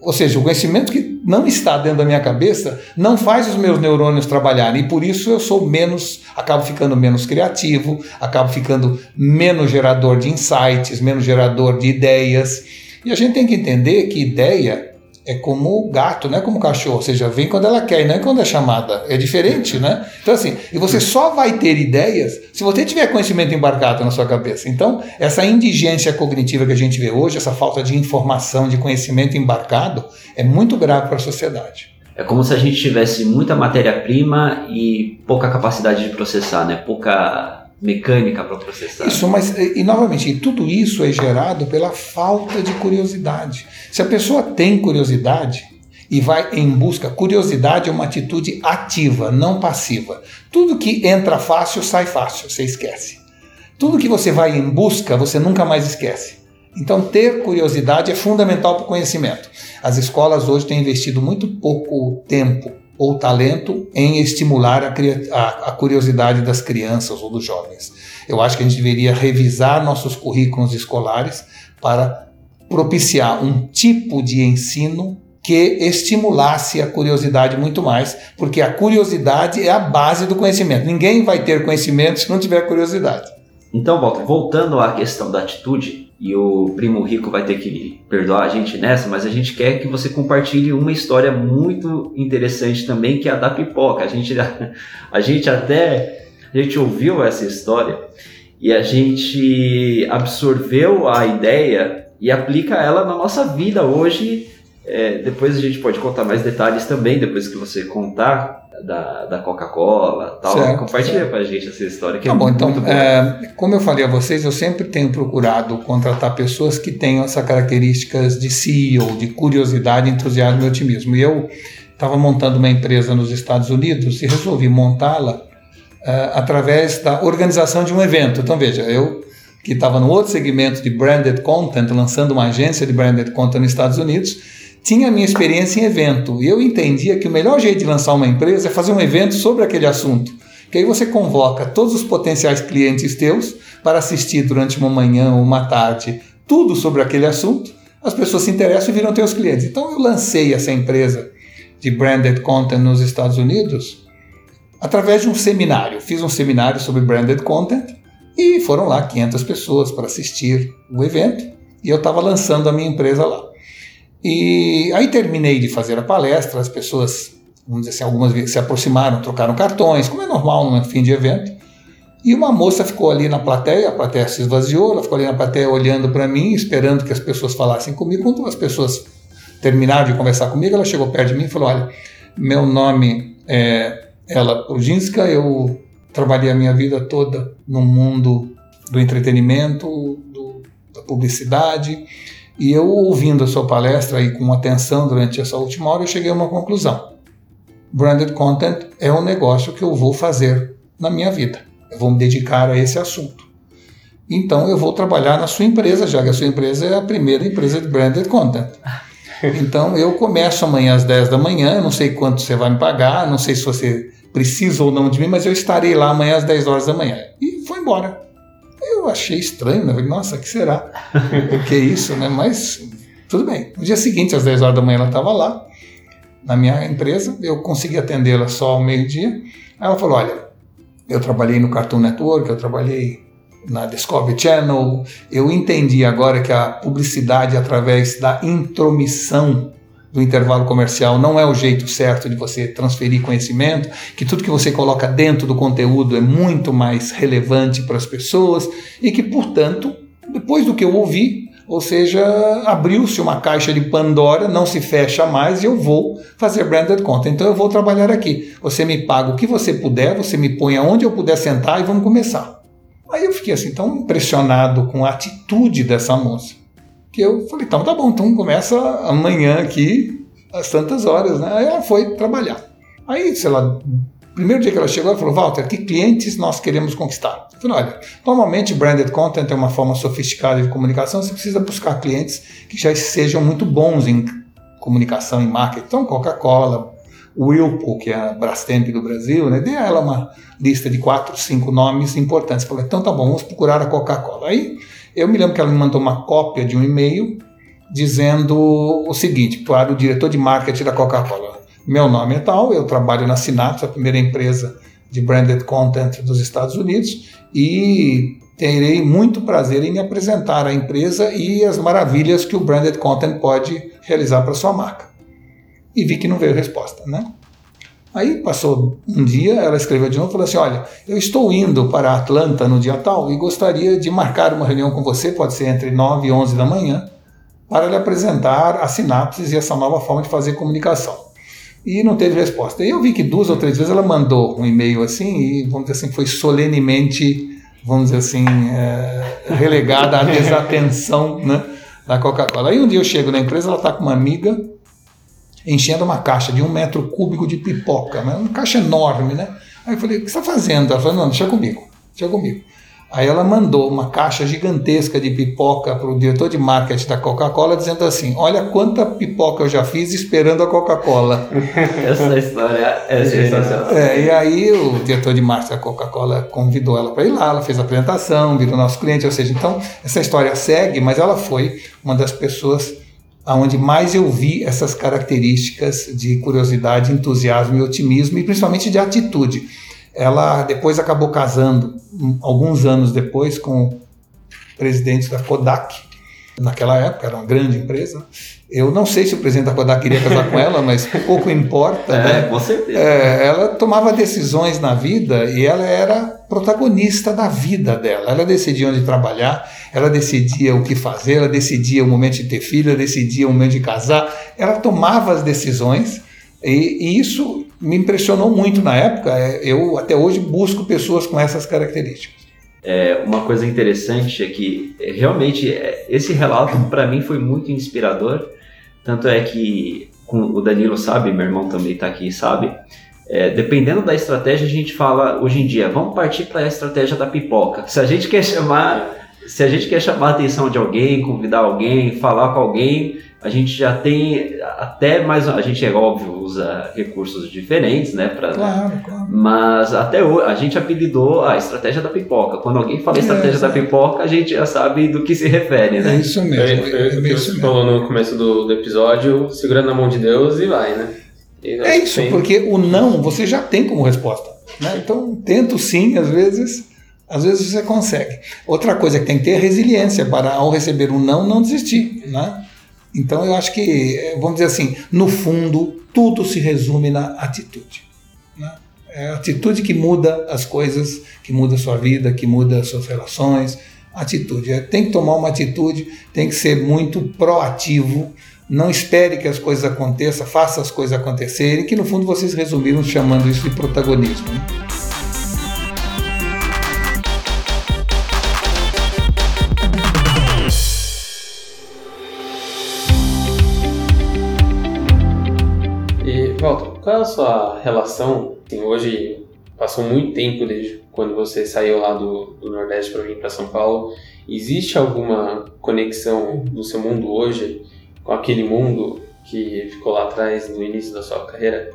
Ou seja, o conhecimento que não está dentro da minha cabeça não faz os meus neurônios trabalharem e por isso eu sou menos, acabo ficando menos criativo, acabo ficando menos gerador de insights, menos gerador de ideias. E a gente tem que entender que ideia é como o gato, não é como o cachorro, ou seja, vem quando ela quer e não é quando é chamada. É diferente, né? Então, assim, e você só vai ter ideias se você tiver conhecimento embarcado na sua cabeça. Então, essa indigência cognitiva que a gente vê hoje, essa falta de informação, de conhecimento embarcado, é muito grave para a sociedade. É como se a gente tivesse muita matéria-prima e pouca capacidade de processar, né? Pouca mecânica para processar. Isso, mas e, novamente, tudo isso é gerado pela falta de curiosidade. Se a pessoa tem curiosidade e vai em busca, curiosidade é uma atitude ativa, não passiva. Tudo que entra fácil sai fácil, você esquece. Tudo que você vai em busca, você nunca mais esquece. Então, ter curiosidade é fundamental para o conhecimento. As escolas hoje têm investido muito pouco tempo ou talento em estimular a, a, a, curiosidade das crianças ou dos jovens. Eu acho que a gente deveria revisar nossos currículos escolares para propiciar um tipo de ensino que estimulasse a curiosidade muito mais, porque a curiosidade é a base do conhecimento. Ninguém vai ter conhecimento se não tiver curiosidade. Então, Walter, voltando à questão da atitude, e o primo rico vai ter que perdoar a gente nessa, mas a gente quer que você compartilhe uma história muito interessante também, que é a da pipoca. A gente, a gente até a gente ouviu essa história e a gente absorveu a ideia e aplica ela na nossa vida hoje. É, depois a gente pode contar mais detalhes também, depois que você contar da, da Coca-Cola tal. Certo, Compartilha certo. com a gente essa história que tá é bom, muito, então, muito é, como eu falei a vocês, eu sempre tenho procurado contratar pessoas que tenham essas características de CEO, de curiosidade, entusiasmo e otimismo. E eu estava montando uma empresa nos Estados Unidos e resolvi montá-la uh, através da organização de um evento. Então, veja, eu que estava no outro segmento de branded content, lançando uma agência de branded content nos Estados Unidos, tinha a minha experiência em evento. E eu entendia que o melhor jeito de lançar uma empresa é fazer um evento sobre aquele assunto. Que aí você convoca todos os potenciais clientes teus para assistir durante uma manhã ou uma tarde tudo sobre aquele assunto. As pessoas se interessam e viram teus clientes. Então eu lancei essa empresa de branded content nos Estados Unidos através de um seminário. Fiz um seminário sobre branded content e foram lá 500 pessoas para assistir o evento e eu estava lançando a minha empresa lá. E aí terminei de fazer a palestra, as pessoas, vamos dizer assim, algumas se aproximaram, trocaram cartões, como é normal no fim de evento. E uma moça ficou ali na plateia, a plateia se esvaziou, ela ficou ali na plateia olhando para mim, esperando que as pessoas falassem comigo. Quando as pessoas terminaram de conversar comigo, ela chegou perto de mim e falou: Olha, meu nome é ela Urginska, eu trabalhei a minha vida toda no mundo do entretenimento, do, da publicidade, e eu ouvindo a sua palestra e com atenção durante essa última hora, eu cheguei a uma conclusão. Branded content é um negócio que eu vou fazer na minha vida. Eu vou me dedicar a esse assunto. Então eu vou trabalhar na sua empresa, já que a sua empresa é a primeira empresa de branded content. Então eu começo amanhã às 10 da manhã, não sei quanto você vai me pagar, não sei se você precisa ou não de mim, mas eu estarei lá amanhã às 10 horas da manhã. E foi embora. Eu achei estranho, né? Nossa, que será? o que é isso, né? Mas tudo bem. No dia seguinte, às 10 horas da manhã, ela estava lá, na minha empresa, eu consegui atendê-la só ao meio-dia. Ela falou: Olha, eu trabalhei no Cartoon Network, eu trabalhei na Discovery Channel, eu entendi agora que a publicidade através da intromissão do intervalo comercial não é o jeito certo de você transferir conhecimento, que tudo que você coloca dentro do conteúdo é muito mais relevante para as pessoas e que, portanto, depois do que eu ouvi, ou seja, abriu-se uma caixa de Pandora, não se fecha mais e eu vou fazer branded content. Então eu vou trabalhar aqui. Você me paga o que você puder, você me põe aonde eu puder sentar e vamos começar. Aí eu fiquei assim tão impressionado com a atitude dessa moça que eu falei, então tá bom, então começa amanhã aqui, às tantas horas, né? Aí ela foi trabalhar. Aí, sei lá, primeiro dia que ela chegou, ela falou, Walter, que clientes nós queremos conquistar? Eu falei, olha, normalmente branded content é uma forma sofisticada de comunicação, você precisa buscar clientes que já sejam muito bons em comunicação e marketing. Então, Coca-Cola, Whirlpool, que é a Brastemp do Brasil, né? Dê a ela uma lista de quatro, cinco nomes importantes. Falei, então tá bom, vamos procurar a Coca-Cola. Aí eu me lembro que ela me mandou uma cópia de um e-mail dizendo o seguinte, para o diretor de marketing da Coca-Cola. Meu nome é tal, eu trabalho na Synapse, a primeira empresa de branded content dos Estados Unidos, e terei muito prazer em me apresentar à empresa e as maravilhas que o branded content pode realizar para sua marca. E vi que não veio resposta, né? Aí passou um dia, ela escreveu de novo e falou assim: Olha, eu estou indo para Atlanta no dia tal e gostaria de marcar uma reunião com você, pode ser entre 9 e 11 da manhã, para lhe apresentar a sinapses e essa nova forma de fazer comunicação. E não teve resposta. E eu vi que duas ou três vezes ela mandou um e-mail assim, e vamos dizer assim, foi solenemente, vamos dizer assim, é, relegada à desatenção né, da Coca-Cola. Aí um dia eu chego na empresa, ela está com uma amiga enchendo uma caixa de um metro cúbico de pipoca, né? uma caixa enorme, né? Aí eu falei, o que você está fazendo? Ela falou, não, deixa comigo, deixa comigo. Aí ela mandou uma caixa gigantesca de pipoca para o diretor de marketing da Coca-Cola, dizendo assim: Olha quanta pipoca eu já fiz esperando a Coca-Cola. essa história é sensacional. É, e aí o diretor de marketing da Coca-Cola convidou ela para ir lá, ela fez a apresentação, virou nosso cliente, ou seja, então essa história segue, mas ela foi uma das pessoas aonde mais eu vi essas características de curiosidade, entusiasmo e otimismo e principalmente de atitude. Ela depois acabou casando alguns anos depois com o presidente da Kodak, naquela época, era uma grande empresa. Eu não sei se o presidente da Kodak queria casar com ela, mas pouco importa. É, né? com certeza. É, ela tomava decisões na vida e ela era protagonista da vida dela. Ela decidia onde trabalhar, ela decidia o que fazer, ela decidia o momento de ter filho, ela decidia o momento de casar. Ela tomava as decisões e, e isso me impressionou muito na época. É, eu até hoje busco pessoas com essas características. É, uma coisa interessante é que é, realmente é, esse relato para mim foi muito inspirador. Tanto é que o Danilo sabe, meu irmão também está aqui sabe. É, dependendo da estratégia, a gente fala hoje em dia, vamos partir para a estratégia da pipoca. Se a gente quer chamar, se a gente quer chamar a atenção de alguém, convidar alguém, falar com alguém, a gente já tem até mais a gente é óbvio usa recursos diferentes né para Claro, claro. mas até hoje a gente apelidou a estratégia da pipoca quando alguém fala É, estratégia da exato. pipoca a gente já sabe do que se refere É né isso mesmo. É, É, que é isso falou no começo do, do episódio, segurando na mão de Deus e vai, né? E É isso, tem- porque o não você já tem como resposta. Né? Então, tento sim, às vezes, às vezes você consegue. Outra coisa que tem que ter é resiliência para, ao receber um não, não desistir. Né? Então, eu acho que, eh, vamos dizer assim, no fundo, tudo se resume na atitude. Né? É a atitude que muda as coisas, que muda a sua vida, que muda as suas relações. Atitude. É, tem que tomar uma atitude, tem que ser muito proativo. Não espere que as coisas aconteçam, faça as coisas acontecerem, que no fundo vocês resumiram chamando isso de protagonismo. né? Qual é a sua relação? Assim, hoje passou muito tempo desde quando você saiu lá do, do Nordeste para vir para São Paulo. Existe alguma conexão do seu mundo hoje com aquele mundo que ficou lá atrás no início da sua carreira?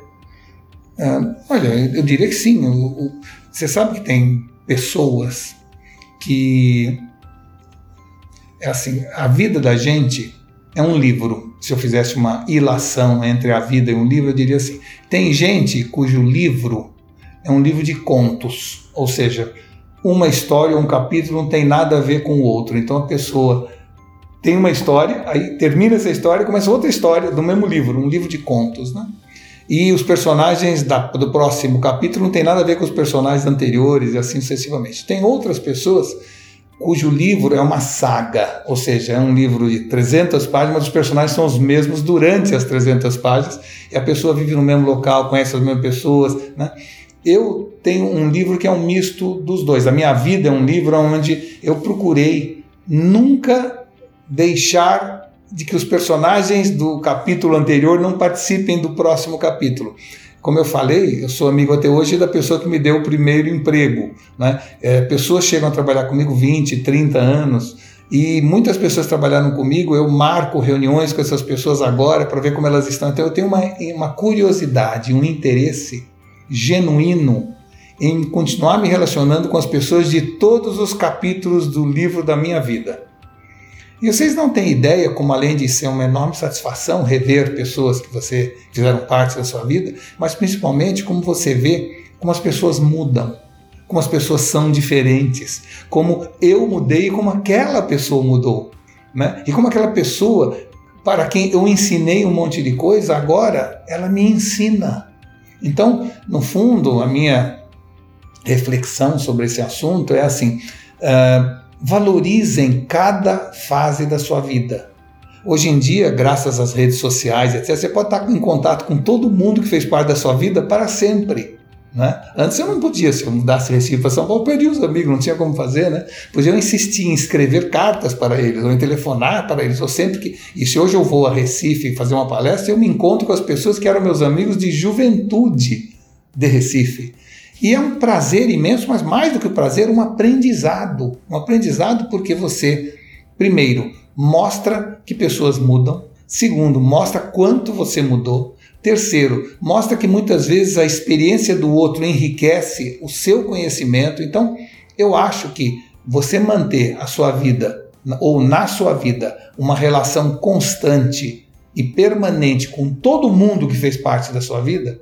Ah, olha, eu diria que sim. Você sabe que tem pessoas que. É assim, a vida da gente é um livro. Se eu fizesse uma ilação entre a vida e um livro, eu diria assim: tem gente cujo livro é um livro de contos, ou seja, uma história, um capítulo não tem nada a ver com o outro. Então a pessoa tem uma história, aí termina essa história e começa outra história do mesmo livro, um livro de contos, né? E os personagens da- do próximo capítulo não tem nada a ver com os personagens anteriores e assim sucessivamente. Tem outras pessoas cujo livro é uma saga, ou seja, é um livro de 300 páginas, mas os personagens são os mesmos durante as 300 páginas, e a pessoa vive no mesmo local, conhece as mesmas pessoas. Né? Eu tenho um livro que é um misto dos dois. A minha vida é um livro onde eu procurei nunca deixar de que os personagens do capítulo anterior não participem do próximo capítulo. Como eu falei, eu sou amigo até hoje da pessoa que me deu o primeiro emprego. Né? É, pessoas chegam a trabalhar comigo 20, 30 anos e muitas pessoas trabalharam comigo. Eu marco reuniões com essas pessoas agora para ver como elas estão. Então eu tenho uma, uma curiosidade, um interesse genuíno em continuar me relacionando com as pessoas de todos os capítulos do livro da minha vida. E vocês não têm ideia como, além de ser uma enorme satisfação rever pessoas que você fizeram parte da sua vida, mas principalmente como você vê como as pessoas mudam, como as pessoas são diferentes, como eu mudei e como aquela pessoa mudou. Né? E como aquela pessoa, para quem eu ensinei um monte de coisa, agora ela me ensina. Então, no fundo, a minha reflexão sobre esse assunto é assim. Uh, valorizem cada fase da sua vida. Hoje em dia, graças às redes sociais, etc., você pode estar em contato com todo mundo que fez parte da sua vida para sempre. Né? Antes eu não podia, se eu mudasse Recife para São Paulo, perdi os amigos, não tinha como fazer, né? Pois eu insisti em escrever cartas para eles, ou em telefonar para eles, ou sempre que. E se hoje eu vou a Recife fazer uma palestra, eu me encontro com as pessoas que eram meus amigos de juventude de Recife. E é um prazer imenso, mas mais do que o prazer, um aprendizado. Um aprendizado porque você, primeiro, mostra que pessoas mudam. Segundo, mostra quanto você mudou. Terceiro, mostra que muitas vezes a experiência do outro enriquece o seu conhecimento. Então, eu acho que você manter a sua vida, ou na sua vida, uma relação constante e permanente com todo mundo que fez parte da sua vida,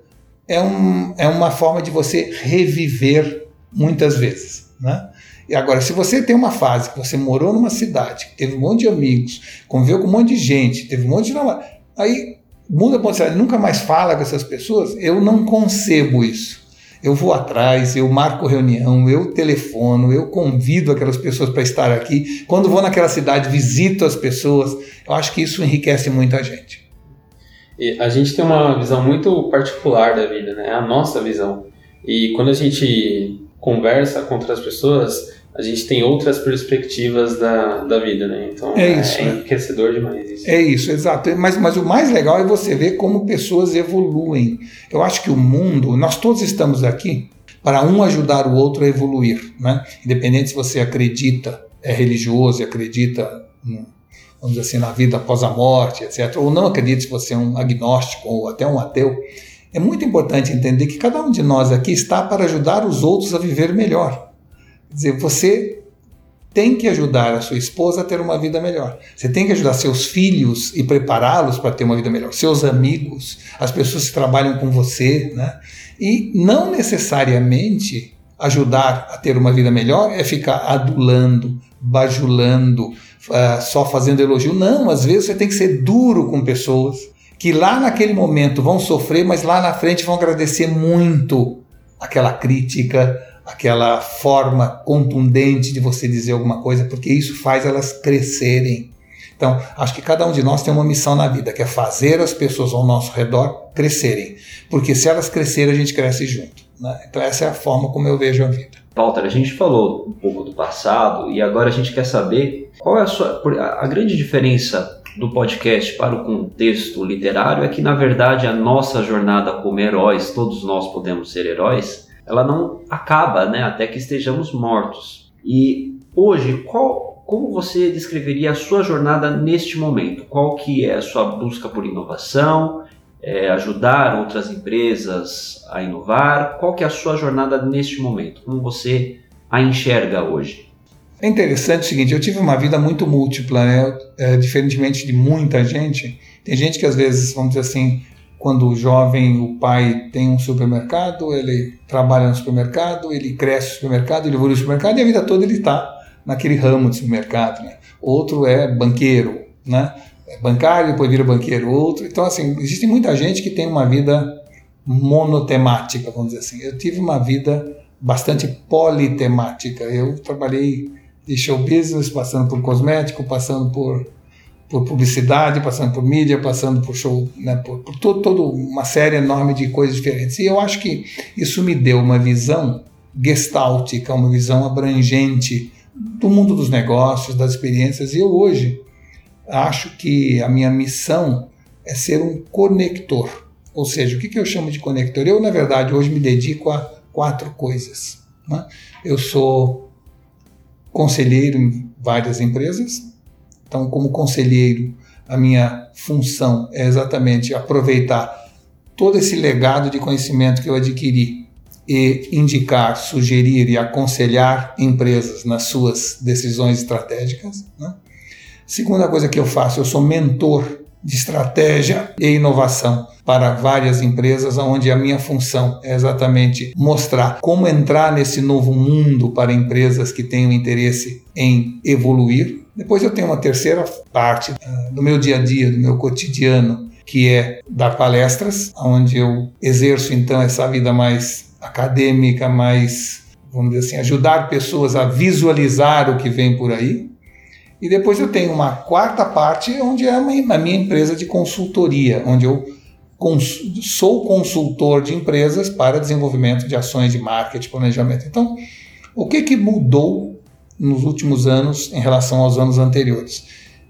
é, um, é uma forma de você reviver muitas vezes. Né? E agora, se você tem uma fase que você morou numa cidade, teve um monte de amigos, conviveu com um monte de gente, teve um monte de aí muda a possibilidade, nunca mais fala com essas pessoas, eu não concebo isso. Eu vou atrás, eu marco reunião, eu telefono, eu convido aquelas pessoas para estar aqui. Quando vou naquela cidade, visito as pessoas. Eu acho que isso enriquece muito a gente. E a gente tem uma visão muito particular da vida, né? É a nossa visão. E quando a gente conversa com outras pessoas, a gente tem outras perspectivas da, da vida, né? Então é, isso, é enriquecedor demais isso. É isso, exato. Mas, mas o mais legal é você ver como pessoas evoluem. Eu acho que o mundo, nós todos estamos aqui para um ajudar o outro a evoluir, né? Independente se você acredita, é religioso e acredita, vamos dizer assim, na vida após a morte, etc. Ou não acredita se você é um agnóstico ou até um ateu. É muito importante entender que cada um de nós aqui está para ajudar os outros a viver melhor. Quer dizer, você tem que ajudar a sua esposa a ter uma vida melhor. Você tem que ajudar seus filhos e prepará-los para ter uma vida melhor. Seus amigos, as pessoas que trabalham com você, né? E não necessariamente ajudar a ter uma vida melhor é ficar adulando, bajulando, uh, só fazendo elogio. Não, às vezes você tem que ser duro com pessoas que lá naquele momento vão sofrer, mas lá na frente vão agradecer muito aquela crítica, aquela forma contundente de você dizer alguma coisa, porque isso faz elas crescerem. Então, acho que cada um de nós tem uma missão na vida, que é fazer as pessoas ao nosso redor crescerem. Porque se elas crescerem, a gente cresce junto. Né? Então, essa é a forma como eu vejo a vida. Walter, a gente falou um pouco do passado e agora a gente quer saber qual é a sua. A grande diferença do podcast para o contexto literário é que, na verdade, a nossa jornada como heróis, todos nós podemos ser heróis, ela não acaba, né, até que estejamos mortos. E hoje, qual, como você descreveria a sua jornada neste momento? Qual que é a sua busca por inovação? É, ajudar outras empresas a inovar? Qual que é a sua jornada neste momento? Como você a enxerga hoje? É interessante o seguinte, eu tive uma vida muito múltipla, né? É, diferentemente de muita gente. Tem gente que às vezes, vamos dizer assim, quando jovem o pai tem um supermercado, ele trabalha no supermercado, ele cresce no supermercado, ele evolui no supermercado e a vida toda ele está naquele ramo de supermercado. Né? Outro é banqueiro, né? Bancário, depois vira banqueiro. Outro, então assim, existe muita gente que tem uma vida monotemática, vamos dizer assim. Eu tive uma vida bastante politemática. Eu trabalhei de show business, passando por cosmético, passando por por publicidade, passando por mídia, passando por show, né, por, por todo, toda uma série enorme de coisas diferentes. E eu acho que isso me deu uma visão gestáltica, uma visão abrangente do mundo dos negócios, das experiências. E eu hoje acho que a minha missão é ser um conector. Ou seja, o que, eu chamo de conector? Eu, na verdade, hoje me dedico a quatro coisas. Né? Eu sou conselheiro em várias empresas, então, como conselheiro, a minha função é exatamente aproveitar todo esse legado de conhecimento que eu adquiri e indicar, sugerir e aconselhar empresas nas suas decisões estratégicas. Né? Segunda coisa que eu faço, eu sou mentor de estratégia e inovação para várias empresas, onde a minha função é exatamente mostrar como entrar nesse novo mundo para empresas que tenham interesse em evoluir, depois eu tenho uma terceira parte uh, do meu dia a dia, do meu cotidiano, que é dar palestras, onde eu exerço então essa vida mais acadêmica, mais, vamos dizer assim, ajudar pessoas a visualizar o que vem por aí. E depois eu tenho uma quarta parte, onde é a minha empresa de consultoria, onde eu cons sou consultor de empresas para desenvolvimento de ações de marketing, planejamento. Então, o que, que mudou nos últimos anos em relação aos anos anteriores.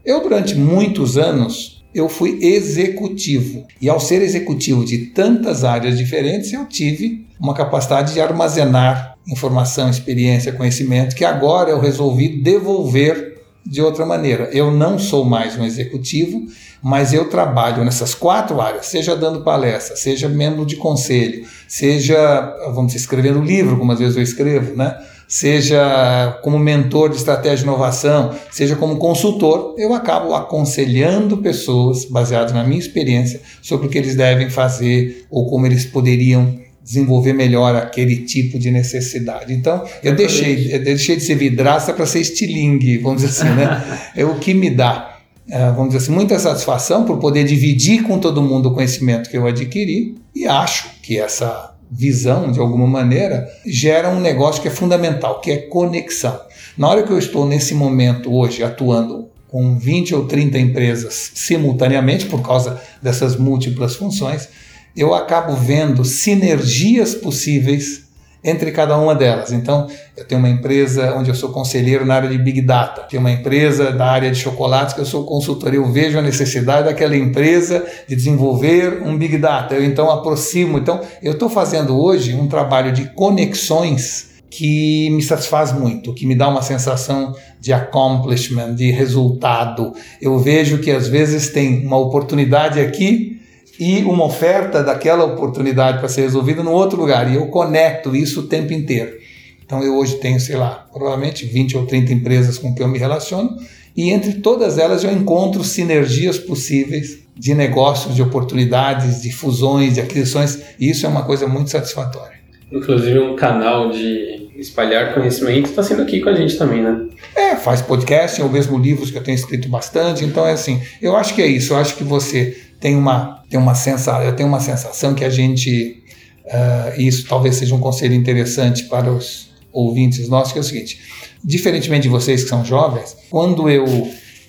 Eu, durante muitos anos, eu fui executivo. E ao ser executivo de tantas áreas diferentes, eu tive uma capacidade de armazenar informação, experiência, conhecimento, que agora eu resolvi devolver de outra maneira. Eu não sou mais um executivo, mas eu trabalho nessas quatro áreas, seja dando palestra, seja membro de conselho, seja, vamos dizer, escrevendo livro, como às vezes eu escrevo, né? seja como mentor de estratégia de inovação, seja como consultor, eu acabo aconselhando pessoas, baseadas na minha experiência, sobre o que eles devem fazer ou como eles poderiam desenvolver melhor aquele tipo de necessidade. Então, eu deixei, eu deixei de ser vidraça para ser estilingue, vamos dizer assim, né? É o que me dá, é, vamos dizer assim, muita satisfação por poder dividir com todo mundo o conhecimento que eu adquiri e acho que essa visão, de alguma maneira, gera um negócio que é fundamental, que é conexão. Na hora que eu estou nesse momento hoje atuando com 20 ou 30 empresas simultaneamente, por causa dessas múltiplas funções, eu acabo vendo sinergias possíveis entre cada uma delas. Então, eu tenho uma empresa onde eu sou conselheiro na área de Big Data, tenho uma empresa da área de chocolates que eu sou consultor. Eu vejo a necessidade daquela empresa de desenvolver um Big Data. Eu então aproximo. Então, eu estou fazendo hoje um trabalho de conexões que me satisfaz muito, que me dá uma sensação de accomplishment, de resultado. Eu vejo que às vezes tem uma oportunidade aqui e uma oferta daquela oportunidade para ser resolvida no outro lugar. E eu conecto isso o tempo inteiro. Então eu hoje tenho, sei lá, provavelmente 20 ou 30 empresas com que eu me relaciono e entre todas elas eu encontro sinergias possíveis de negócios, de oportunidades, de fusões, de aquisições, e isso é uma coisa muito satisfatória. Inclusive um canal de espalhar conhecimento está sendo aqui com a gente também, né? É, faz podcast, é o mesmo livro que eu tenho escrito bastante, então é assim, eu acho que é isso, eu acho que você tem uma, tem uma sensação, eu tenho uma sensação que a gente, uh, isso talvez seja um conselho interessante para os ouvintes nossos, que é o seguinte, diferentemente de vocês que são jovens, quando eu,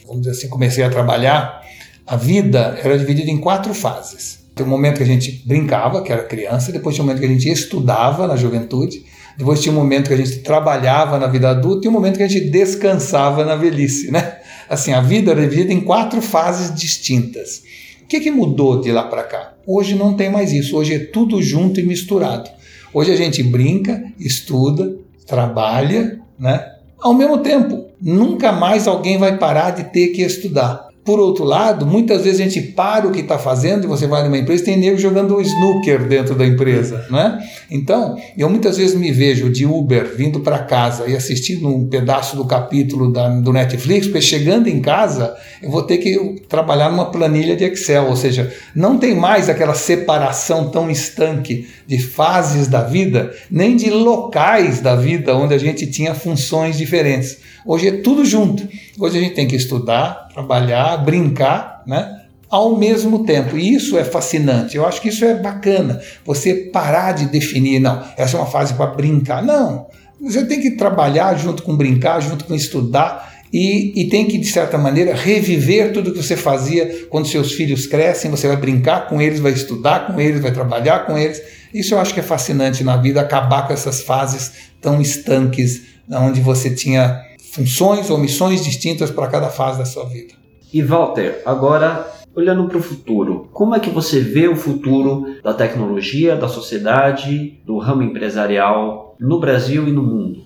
vamos dizer assim, comecei a trabalhar, a vida era dividida em quatro fases. Tem um momento que a gente brincava, que era criança, depois tinha um momento que a gente estudava na juventude, depois tinha um momento que a gente trabalhava na vida adulta e um momento que a gente descansava na velhice, né? Assim, a vida era dividida em quatro fases distintas. O que, que mudou de lá para cá? Hoje não tem mais isso, hoje é tudo junto e misturado. Hoje a gente brinca, estuda, trabalha, né? Ao mesmo tempo, nunca mais alguém vai parar de ter que estudar. Por outro lado, muitas vezes a gente para o que está fazendo e você vai numa empresa e tem nego jogando snooker dentro da empresa, né? Então, eu muitas vezes me vejo de Uber vindo para casa e assistindo um pedaço do capítulo da, do Netflix, porque chegando em casa eu vou ter que trabalhar numa planilha de Excel, ou seja, não tem mais aquela separação tão estanque de fases da vida, nem de locais da vida onde a gente tinha funções diferentes. Hoje é tudo junto. Hoje a gente tem que estudar, trabalhar, brincar, né? Ao mesmo tempo. E isso é fascinante. Eu acho que isso é bacana. Você parar de definir, não, essa é uma fase para brincar. Não. Você tem que trabalhar junto com brincar, junto com estudar. E, e, tem que, de certa maneira, reviver tudo que você fazia quando seus filhos crescem. Você vai brincar com eles, vai estudar com eles, vai trabalhar com eles. Isso eu acho que é fascinante na vida, acabar com essas fases tão estanques, onde você tinha funções ou missões distintas para cada fase da sua vida. E Walter, agora olhando para o futuro, como é que você vê o futuro da tecnologia, da sociedade, do ramo empresarial no Brasil e no mundo?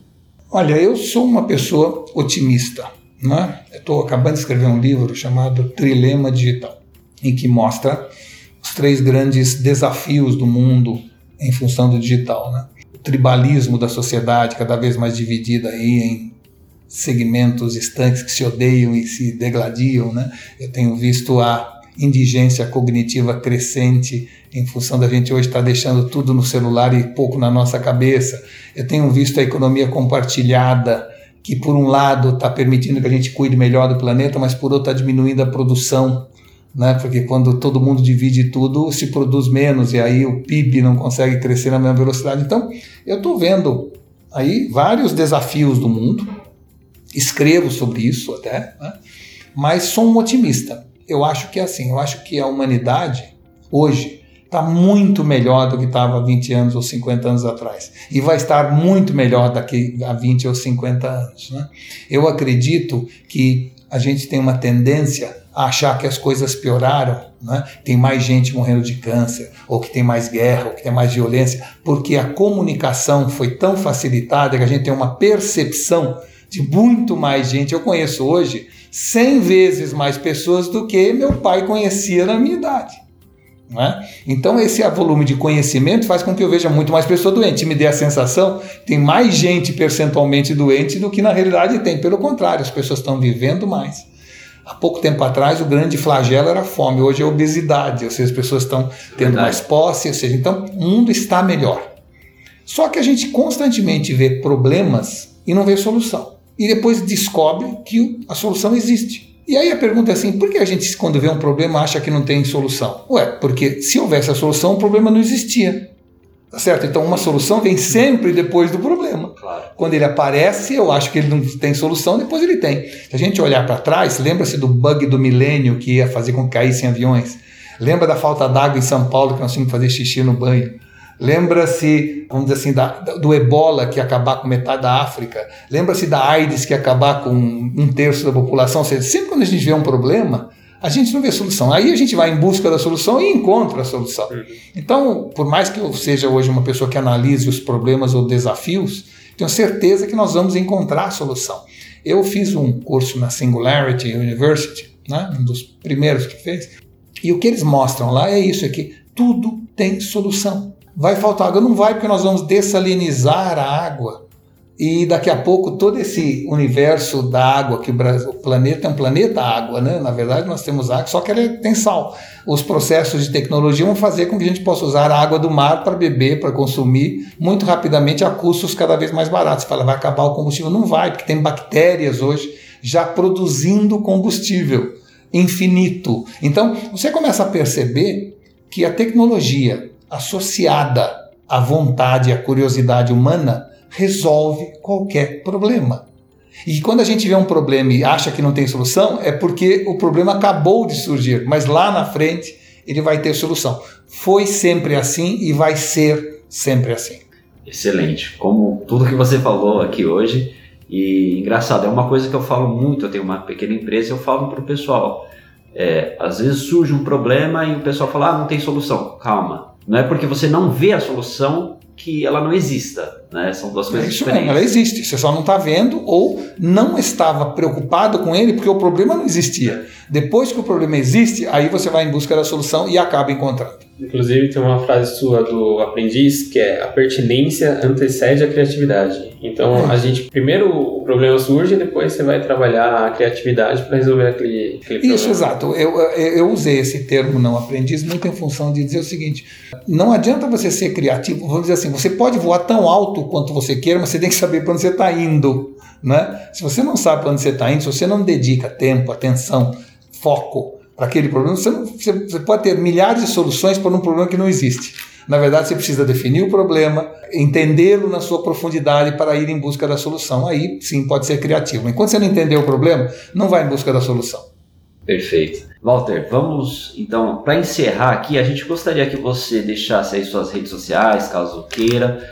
Olha, eu sou uma pessoa otimista. Né? Estou acabando de escrever um livro chamado Trilema Digital, em que mostra os três grandes desafios do mundo em função do digital. Né? O tribalismo da sociedade, cada vez mais dividida aí em segmentos estanques que se odeiam e se degladiam. Né? Eu tenho visto a indigência cognitiva crescente em função da gente hoje estar deixando tudo no celular e pouco na nossa cabeça. Eu tenho visto a economia compartilhada, que por um lado está permitindo que a gente cuide melhor do planeta, mas por outro está diminuindo a produção. Né? Porque quando todo mundo divide tudo, se produz menos e aí o PIB não consegue crescer na mesma velocidade. Então, eu estou vendo aí vários desafios do mundo, escrevo sobre isso até, né? mas sou um otimista. Eu acho que é assim, eu acho que a humanidade hoje está muito melhor do que estava 20 anos ou 50 anos atrás. E vai estar muito melhor daqui a 20 ou 50 anos. Né? Eu acredito que a gente tem uma tendência a achar que as coisas pioraram, né? tem mais gente morrendo de câncer, ou que tem mais guerra, ou que tem mais violência, porque a comunicação foi tão facilitada que a gente tem uma percepção de muito mais gente. Eu conheço hoje 100 vezes mais pessoas do que meu pai conhecia na minha idade. É? Então, esse volume de conhecimento faz com que eu veja muito mais pessoas doentes. Me dê a sensação tem mais gente percentualmente doente do que na realidade tem. Pelo contrário, as pessoas estão vivendo mais. Há pouco tempo atrás, o grande flagelo era a fome, hoje é a obesidade, ou seja, as pessoas estão tendo Verdade. mais posse, ou seja, então o mundo está melhor. Só que a gente constantemente vê problemas e não vê solução. E depois descobre que a solução existe. E aí a pergunta é assim: por que a gente, quando vê um problema, acha que não tem solução? Ué, porque se houvesse a solução, o problema não existia. Tá certo? Então uma solução vem sempre depois do problema. Claro. Quando ele aparece, eu acho que ele não tem solução, depois ele tem. Se a gente olhar para trás, lembra-se do bug do milênio que ia fazer com que caíssem aviões? Lembra da falta d'água em São Paulo que nós tínhamos que fazer xixi no banho? Lembra-se, vamos dizer assim, da, do ebola que ia acabar com metade da África. Lembra-se da AIDS que ia acabar com um terço da população. Ou seja, sempre quando a gente vê um problema, a gente não vê solução. Aí a gente vai em busca da solução e encontra a solução. Então, por mais que eu seja hoje uma pessoa que analise os problemas ou desafios, tenho certeza que nós vamos encontrar a solução. Eu fiz um curso na Singularity University, né, um dos primeiros que fez, e o que eles mostram lá é isso, é que tudo tem solução. Vai faltar água? Não vai, porque nós vamos dessalinizar a água. E daqui a pouco todo esse universo da água, que o, Brasil, o planeta é um planeta água, né? Na verdade, nós temos água, só que ela tem sal. Os processos de tecnologia vão fazer com que a gente possa usar a água do mar para beber, para consumir muito rapidamente a custos cada vez mais baratos. Você fala, vai acabar o combustível? Não vai, porque tem bactérias hoje já produzindo combustível infinito. Então, você começa a perceber que a tecnologia associada à vontade, à curiosidade humana, resolve qualquer problema. E quando a gente vê um problema e acha que não tem solução, é porque o problema acabou de surgir, mas lá na frente ele vai ter solução. Foi sempre assim e vai ser sempre assim. Excelente. Como tudo que você falou aqui hoje, e engraçado, é uma coisa que eu falo muito. Eu tenho uma pequena empresa e eu falo para o pessoal. É, às vezes surge um problema e o pessoal fala: ah, não tem solução. Calma, não é porque você não vê a solução que ela não exista, né? São duas coisas é isso diferentes. Mesmo, ela existe, você só não está vendo ou não estava preocupado com ele porque o problema não existia. Depois que o problema existe, aí você vai em busca da solução e acaba encontrando. Inclusive tem uma frase sua do aprendiz que é a pertinência antecede a criatividade. Então é. a gente primeiro o problema surge e depois você vai trabalhar a criatividade para resolver aquele, aquele problema. Isso, exato. Eu, eu usei esse termo não aprendiz muito em função de dizer o seguinte: não adianta você ser criativo, vamos dizer assim, você pode voar tão alto quanto você queira, mas você tem que saber para onde você está indo. Né? Se você não sabe para onde você está indo, se você não dedica tempo, atenção, foco para aquele problema. Você, não, você, você pode ter milhares de soluções para um problema que não existe. Na verdade, você precisa definir o problema, entendê-lo na sua profundidade para ir em busca da solução. Aí sim pode ser criativo. Enquanto você não entender o problema, não vai em busca da solução. Perfeito. Walter, vamos então, para encerrar aqui, a gente gostaria que você deixasse aí suas redes sociais, caso queira.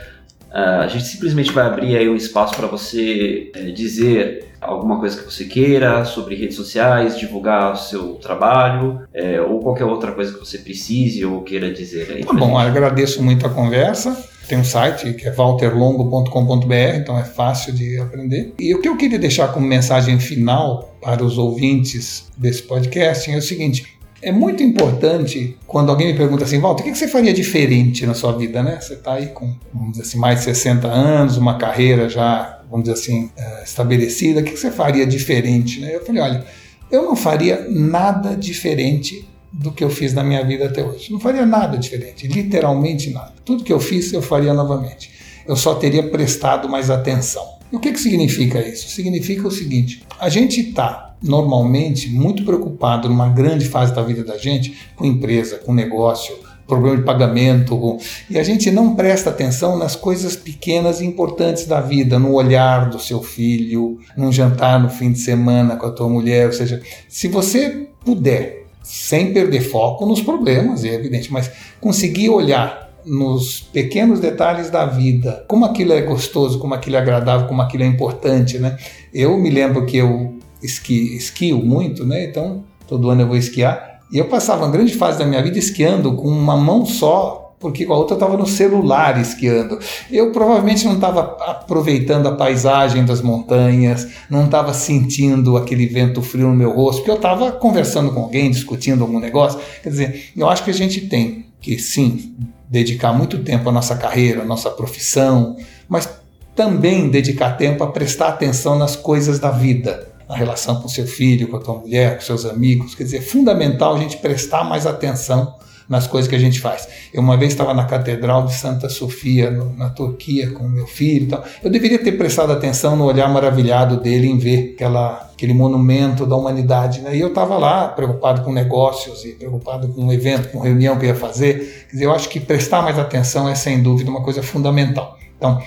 Uh, a gente simplesmente vai abrir aí um espaço para você é, dizer alguma coisa que você queira sobre redes sociais, divulgar o seu trabalho é, ou qualquer outra coisa que você precise ou queira dizer aí. Tá bom, agradeço muito a conversa. Tem um site que é walterlongo.com.br, então é fácil de aprender. E o que eu queria deixar como mensagem final para os ouvintes desse podcast é o seguinte: é muito importante quando alguém me pergunta assim, Walter, o que você faria diferente na sua vida, né? Você está aí com, vamos dizer assim, mais de 60 anos, uma carreira já vamos dizer assim, é, estabelecida, o que você faria diferente? Né? Eu falei, olha, eu não faria nada diferente do que eu fiz na minha vida até hoje. Não faria nada diferente, literalmente nada. Tudo que eu fiz, eu faria novamente. Eu só teria prestado mais atenção. E o que, que significa isso? Significa o seguinte: a gente está normalmente muito preocupado numa grande fase da vida da gente com empresa, com negócio, problema de pagamento. E a gente não presta atenção nas coisas pequenas e importantes da vida, no olhar do seu filho, num jantar no fim de semana com a tua mulher. Ou seja, se você puder, sem perder foco nos problemas, é evidente, mas conseguir olhar nos pequenos detalhes da vida, como aquilo é gostoso, como aquilo é agradável, como aquilo é importante, né? Eu me lembro que eu esqui, esquio muito, né? Então, todo ano eu vou esquiar. E eu passava uma grande fase da minha vida esquiando com uma mão só porque a outra estava no celular esquiando. Eu provavelmente não estava aproveitando a paisagem das montanhas, não estava sentindo aquele vento frio no meu rosto, porque eu estava conversando com alguém, discutindo algum negócio. Quer dizer, eu acho que a gente tem que sim dedicar muito tempo à nossa carreira, à nossa profissão, mas também dedicar tempo a prestar atenção nas coisas da vida, na relação com seu filho, com a tua mulher, com seus amigos. Quer dizer, é fundamental a gente prestar mais atenção nas coisas que a gente faz. Eu uma vez estava na Catedral de Santa Sofia, no, na Turquia, com meu filho e tal. Eu deveria ter prestado atenção no olhar maravilhado dele em ver aquela, aquele monumento da humanidade. Né? E eu estava lá preocupado com negócios e preocupado com um evento, com reunião que eu ia fazer. Quer dizer, eu acho que prestar mais atenção é sem dúvida uma coisa fundamental. Então,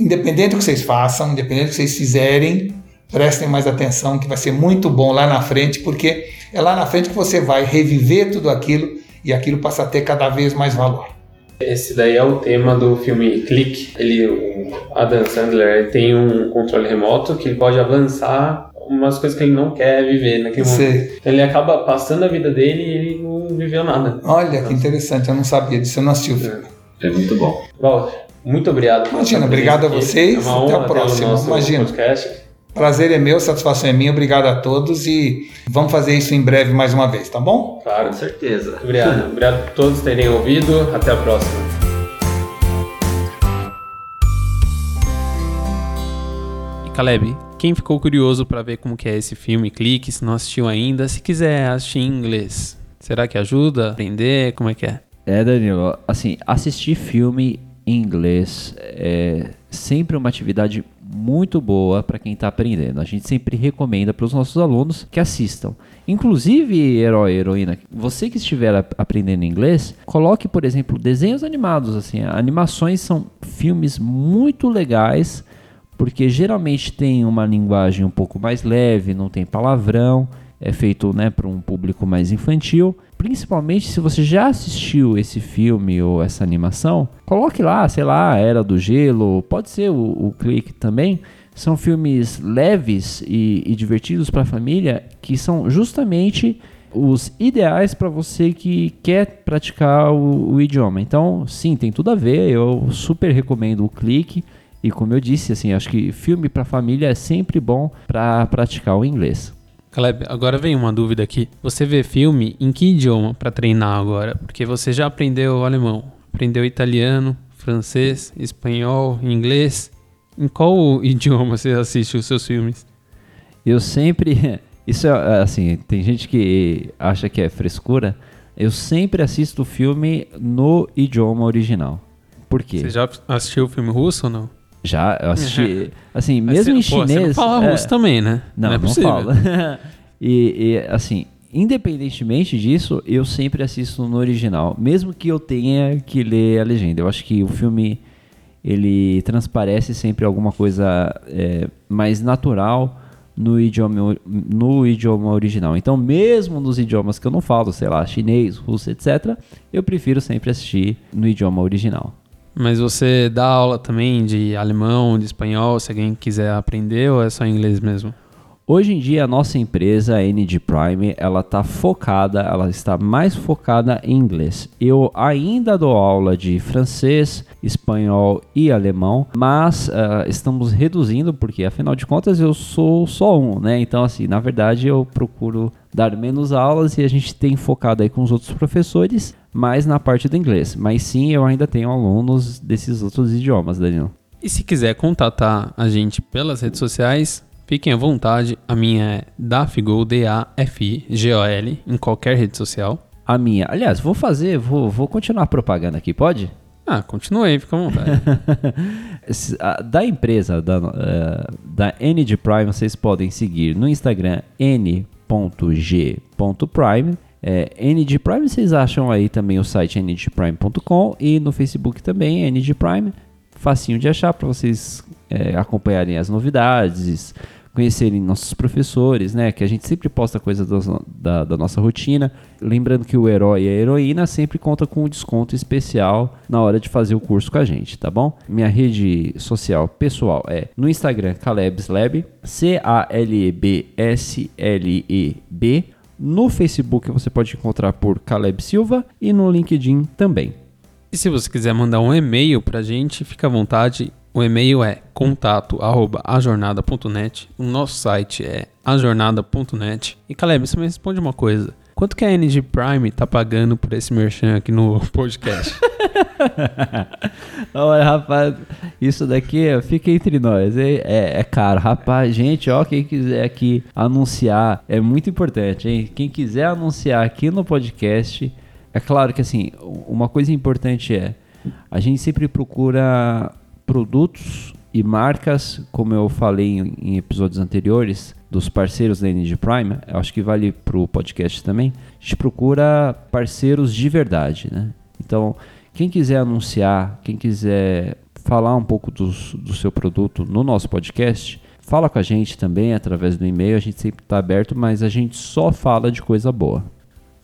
independente do que vocês façam, independente do que vocês fizerem, prestem mais atenção, que vai ser muito bom lá na frente, porque é lá na frente que você vai reviver tudo aquilo e aquilo passa a ter cada vez mais valor. Esse daí é o tema do filme Click. Ele, o Adam Sandler tem um controle remoto que ele pode avançar umas coisas que ele não quer viver naquele momento. Então ele acaba passando a vida dele e ele não viveu nada. Olha que interessante, eu não sabia disso, eu não assisti o filme. É muito bom. Walter, muito obrigado. Imagina, obrigado a vocês. É Até a próxima. Imagina. Podcast. Prazer é meu, satisfação é minha. Obrigado a todos e vamos fazer isso em breve mais uma vez, tá bom? Claro, com certeza. Obrigado. Obrigado a todos terem ouvido. Até a próxima. E Caleb, quem ficou curioso para ver como que é esse filme, clique, se não assistiu ainda, se quiser assistir em inglês, será que ajuda a aprender? Como é que é? É, Danilo, assim, assistir filme inglês é sempre uma atividade muito boa para quem está aprendendo. A gente sempre recomenda para os nossos alunos que assistam. Inclusive, herói, heroína, você que estiver aprendendo inglês, coloque, por exemplo, desenhos animados. Assim, animações são filmes muito legais porque geralmente tem uma linguagem um pouco mais leve, não tem palavrão é feito né, para um público mais infantil. Principalmente se você já assistiu esse filme ou essa animação, coloque lá, sei lá, Era do Gelo, pode ser o, o Clique também. São filmes leves e, e divertidos para a família que são justamente os ideais para você que quer praticar o, o, idioma. Então, sim, tem tudo a ver. Eu super recomendo o Clique. E como eu disse, assim, acho que filme para família é sempre bom para praticar o inglês. Caleb, agora vem uma dúvida aqui. Você vê filme em que idioma para treinar agora? Porque você já aprendeu alemão, aprendeu italiano, francês, espanhol, inglês. Em qual idioma você assiste os seus filmes? Eu sempre. Isso é assim, tem gente que acha que é frescura. Eu sempre assisto o filme no idioma original. Por quê? Você já assistiu o filme russo ou não? Já, eu assisti. Assim, mesmo em chinês. Você não fala é, russo também, né? Não, não, é não fala. e, e, assim, independentemente disso, eu sempre assisto no original, mesmo que eu tenha que ler a legenda. Eu acho que o filme ele transparece sempre alguma coisa é, mais natural no idioma, no idioma original. Então, mesmo nos idiomas que eu não falo, sei lá, chinês, russo, etc., eu prefiro sempre assistir no idioma original. Mas você dá aula também de alemão, de espanhol, se alguém quiser aprender, ou é só inglês mesmo? Hoje em dia a nossa empresa, a Prime, ela está focada, ela está mais focada em inglês. Eu ainda dou aula de francês, espanhol e alemão, mas uh, estamos reduzindo porque afinal de contas eu sou só um, né? Então assim, na verdade eu procuro dar menos aulas e a gente tem focado aí com os outros professores mais na parte do inglês. Mas sim, eu ainda tenho alunos desses outros idiomas, Daniel. E se quiser contatar a gente pelas redes sociais, Fiquem à vontade, a minha é Dafigol, D-A-F-I-G-O-L, em qualquer rede social. A minha. Aliás, vou fazer, vou, vou continuar propaganda aqui, pode? Ah, continue aí, fica à vontade. da empresa, da, uh, da NG Prime, vocês podem seguir no Instagram n.g.prime. É, NG Prime, vocês acham aí também o site ngprime.com e no Facebook também, NG Prime. Facinho de achar para vocês é, acompanharem as novidades, conhecerem nossos professores, né? Que a gente sempre posta coisas da, da, nossa rotina. Lembrando que o herói e a heroína sempre conta com um desconto especial na hora de fazer o curso com a gente, tá bom? Minha rede social pessoal é no Instagram CalebsLab, C-A-L-E-B-S-L-E-B. No Facebook você pode encontrar por Caleb Silva e no LinkedIn também. E se você quiser mandar um e-mail pra gente, fica à vontade. O e-mail é contato@ajornada.net. O nosso site é ajornada.net. E Caleb, você me responde uma coisa. Quanto que a Energy Prime tá pagando por esse merchan aqui no podcast? Olha, rapaz, isso daqui fica entre nós. É, é, é caro. Rapaz, gente, ó, quem quiser aqui anunciar, é muito importante, hein? Quem quiser anunciar aqui no podcast, é claro que assim, uma coisa importante é, a gente sempre procura produtos e marcas, como eu falei em, em episódios anteriores, dos parceiros da Energy Prime, acho que vale para o podcast também, a gente procura parceiros de verdade, né? Então, quem quiser anunciar, quem quiser falar um pouco dos, do seu produto no nosso podcast, fala com a gente também através do e-mail, a gente sempre está aberto, mas a gente só fala de coisa boa.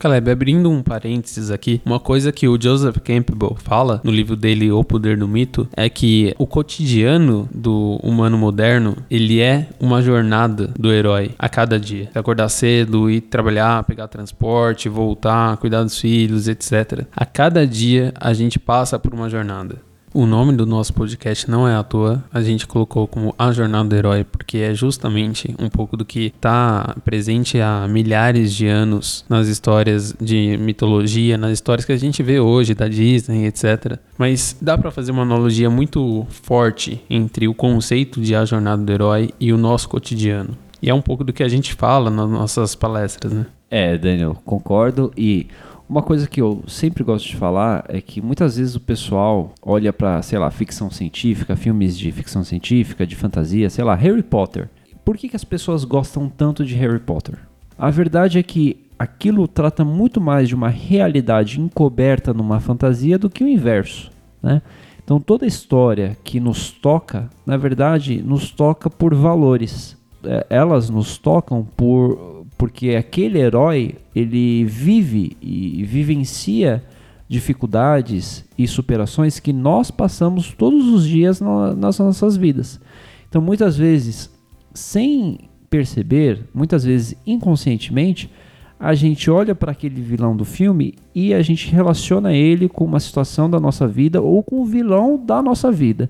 Caleb, abrindo um parênteses aqui, uma coisa que o Joseph Campbell fala no livro dele O Poder do Mito é que o cotidiano do humano moderno, ele é uma jornada do herói a cada dia. Acordar cedo, ir trabalhar, pegar transporte, voltar, cuidar dos filhos, etc. A cada dia a gente passa por uma jornada. O nome do nosso podcast não é à toa, a gente colocou como A Jornada do Herói, porque é justamente um pouco do que está presente há milhares de anos nas histórias de mitologia, nas histórias que a gente vê hoje da Disney, etc. Mas dá para fazer uma analogia muito forte entre o conceito de A Jornada do Herói e o nosso cotidiano. E é um pouco do que a gente fala nas nossas palestras, né? É, Daniel, concordo e uma coisa que eu sempre gosto de falar é que muitas vezes o pessoal olha para, sei lá, ficção científica, filmes de ficção científica, de fantasia, sei lá, Harry Potter. Por que, que as pessoas gostam tanto de Harry Potter? A verdade é que aquilo trata muito mais de uma realidade encoberta numa fantasia do que o inverso, né? Então toda história que nos toca, na verdade, nos toca por valores. É, elas nos tocam por porque aquele herói ele vive e vivencia dificuldades e superações que nós passamos todos os dias nas nossas vidas. Então, muitas vezes, sem perceber, muitas vezes inconscientemente, a gente olha para aquele vilão do filme e a gente relaciona ele com uma situação da nossa vida ou com o vilão da nossa vida.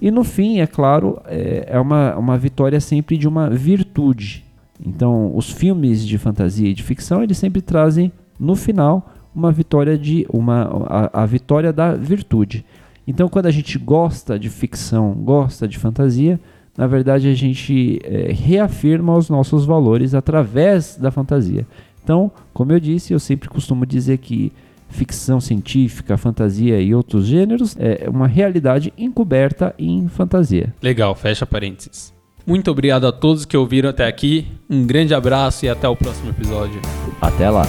E no fim, é claro, é, é uma, uma vitória sempre de uma virtude. Então, os filmes de fantasia e de ficção, eles sempre trazem no final uma vitória de uma a, a vitória da virtude. Então, quando a gente gosta de ficção, gosta de fantasia, na verdade a gente é, reafirma os nossos valores através da fantasia. Então, como eu disse, eu sempre costumo dizer que ficção científica, fantasia e outros gêneros é uma realidade encoberta em fantasia. Legal, fecha parênteses. Muito obrigado a todos que ouviram até aqui. Um grande abraço e até o próximo episódio. Até lá.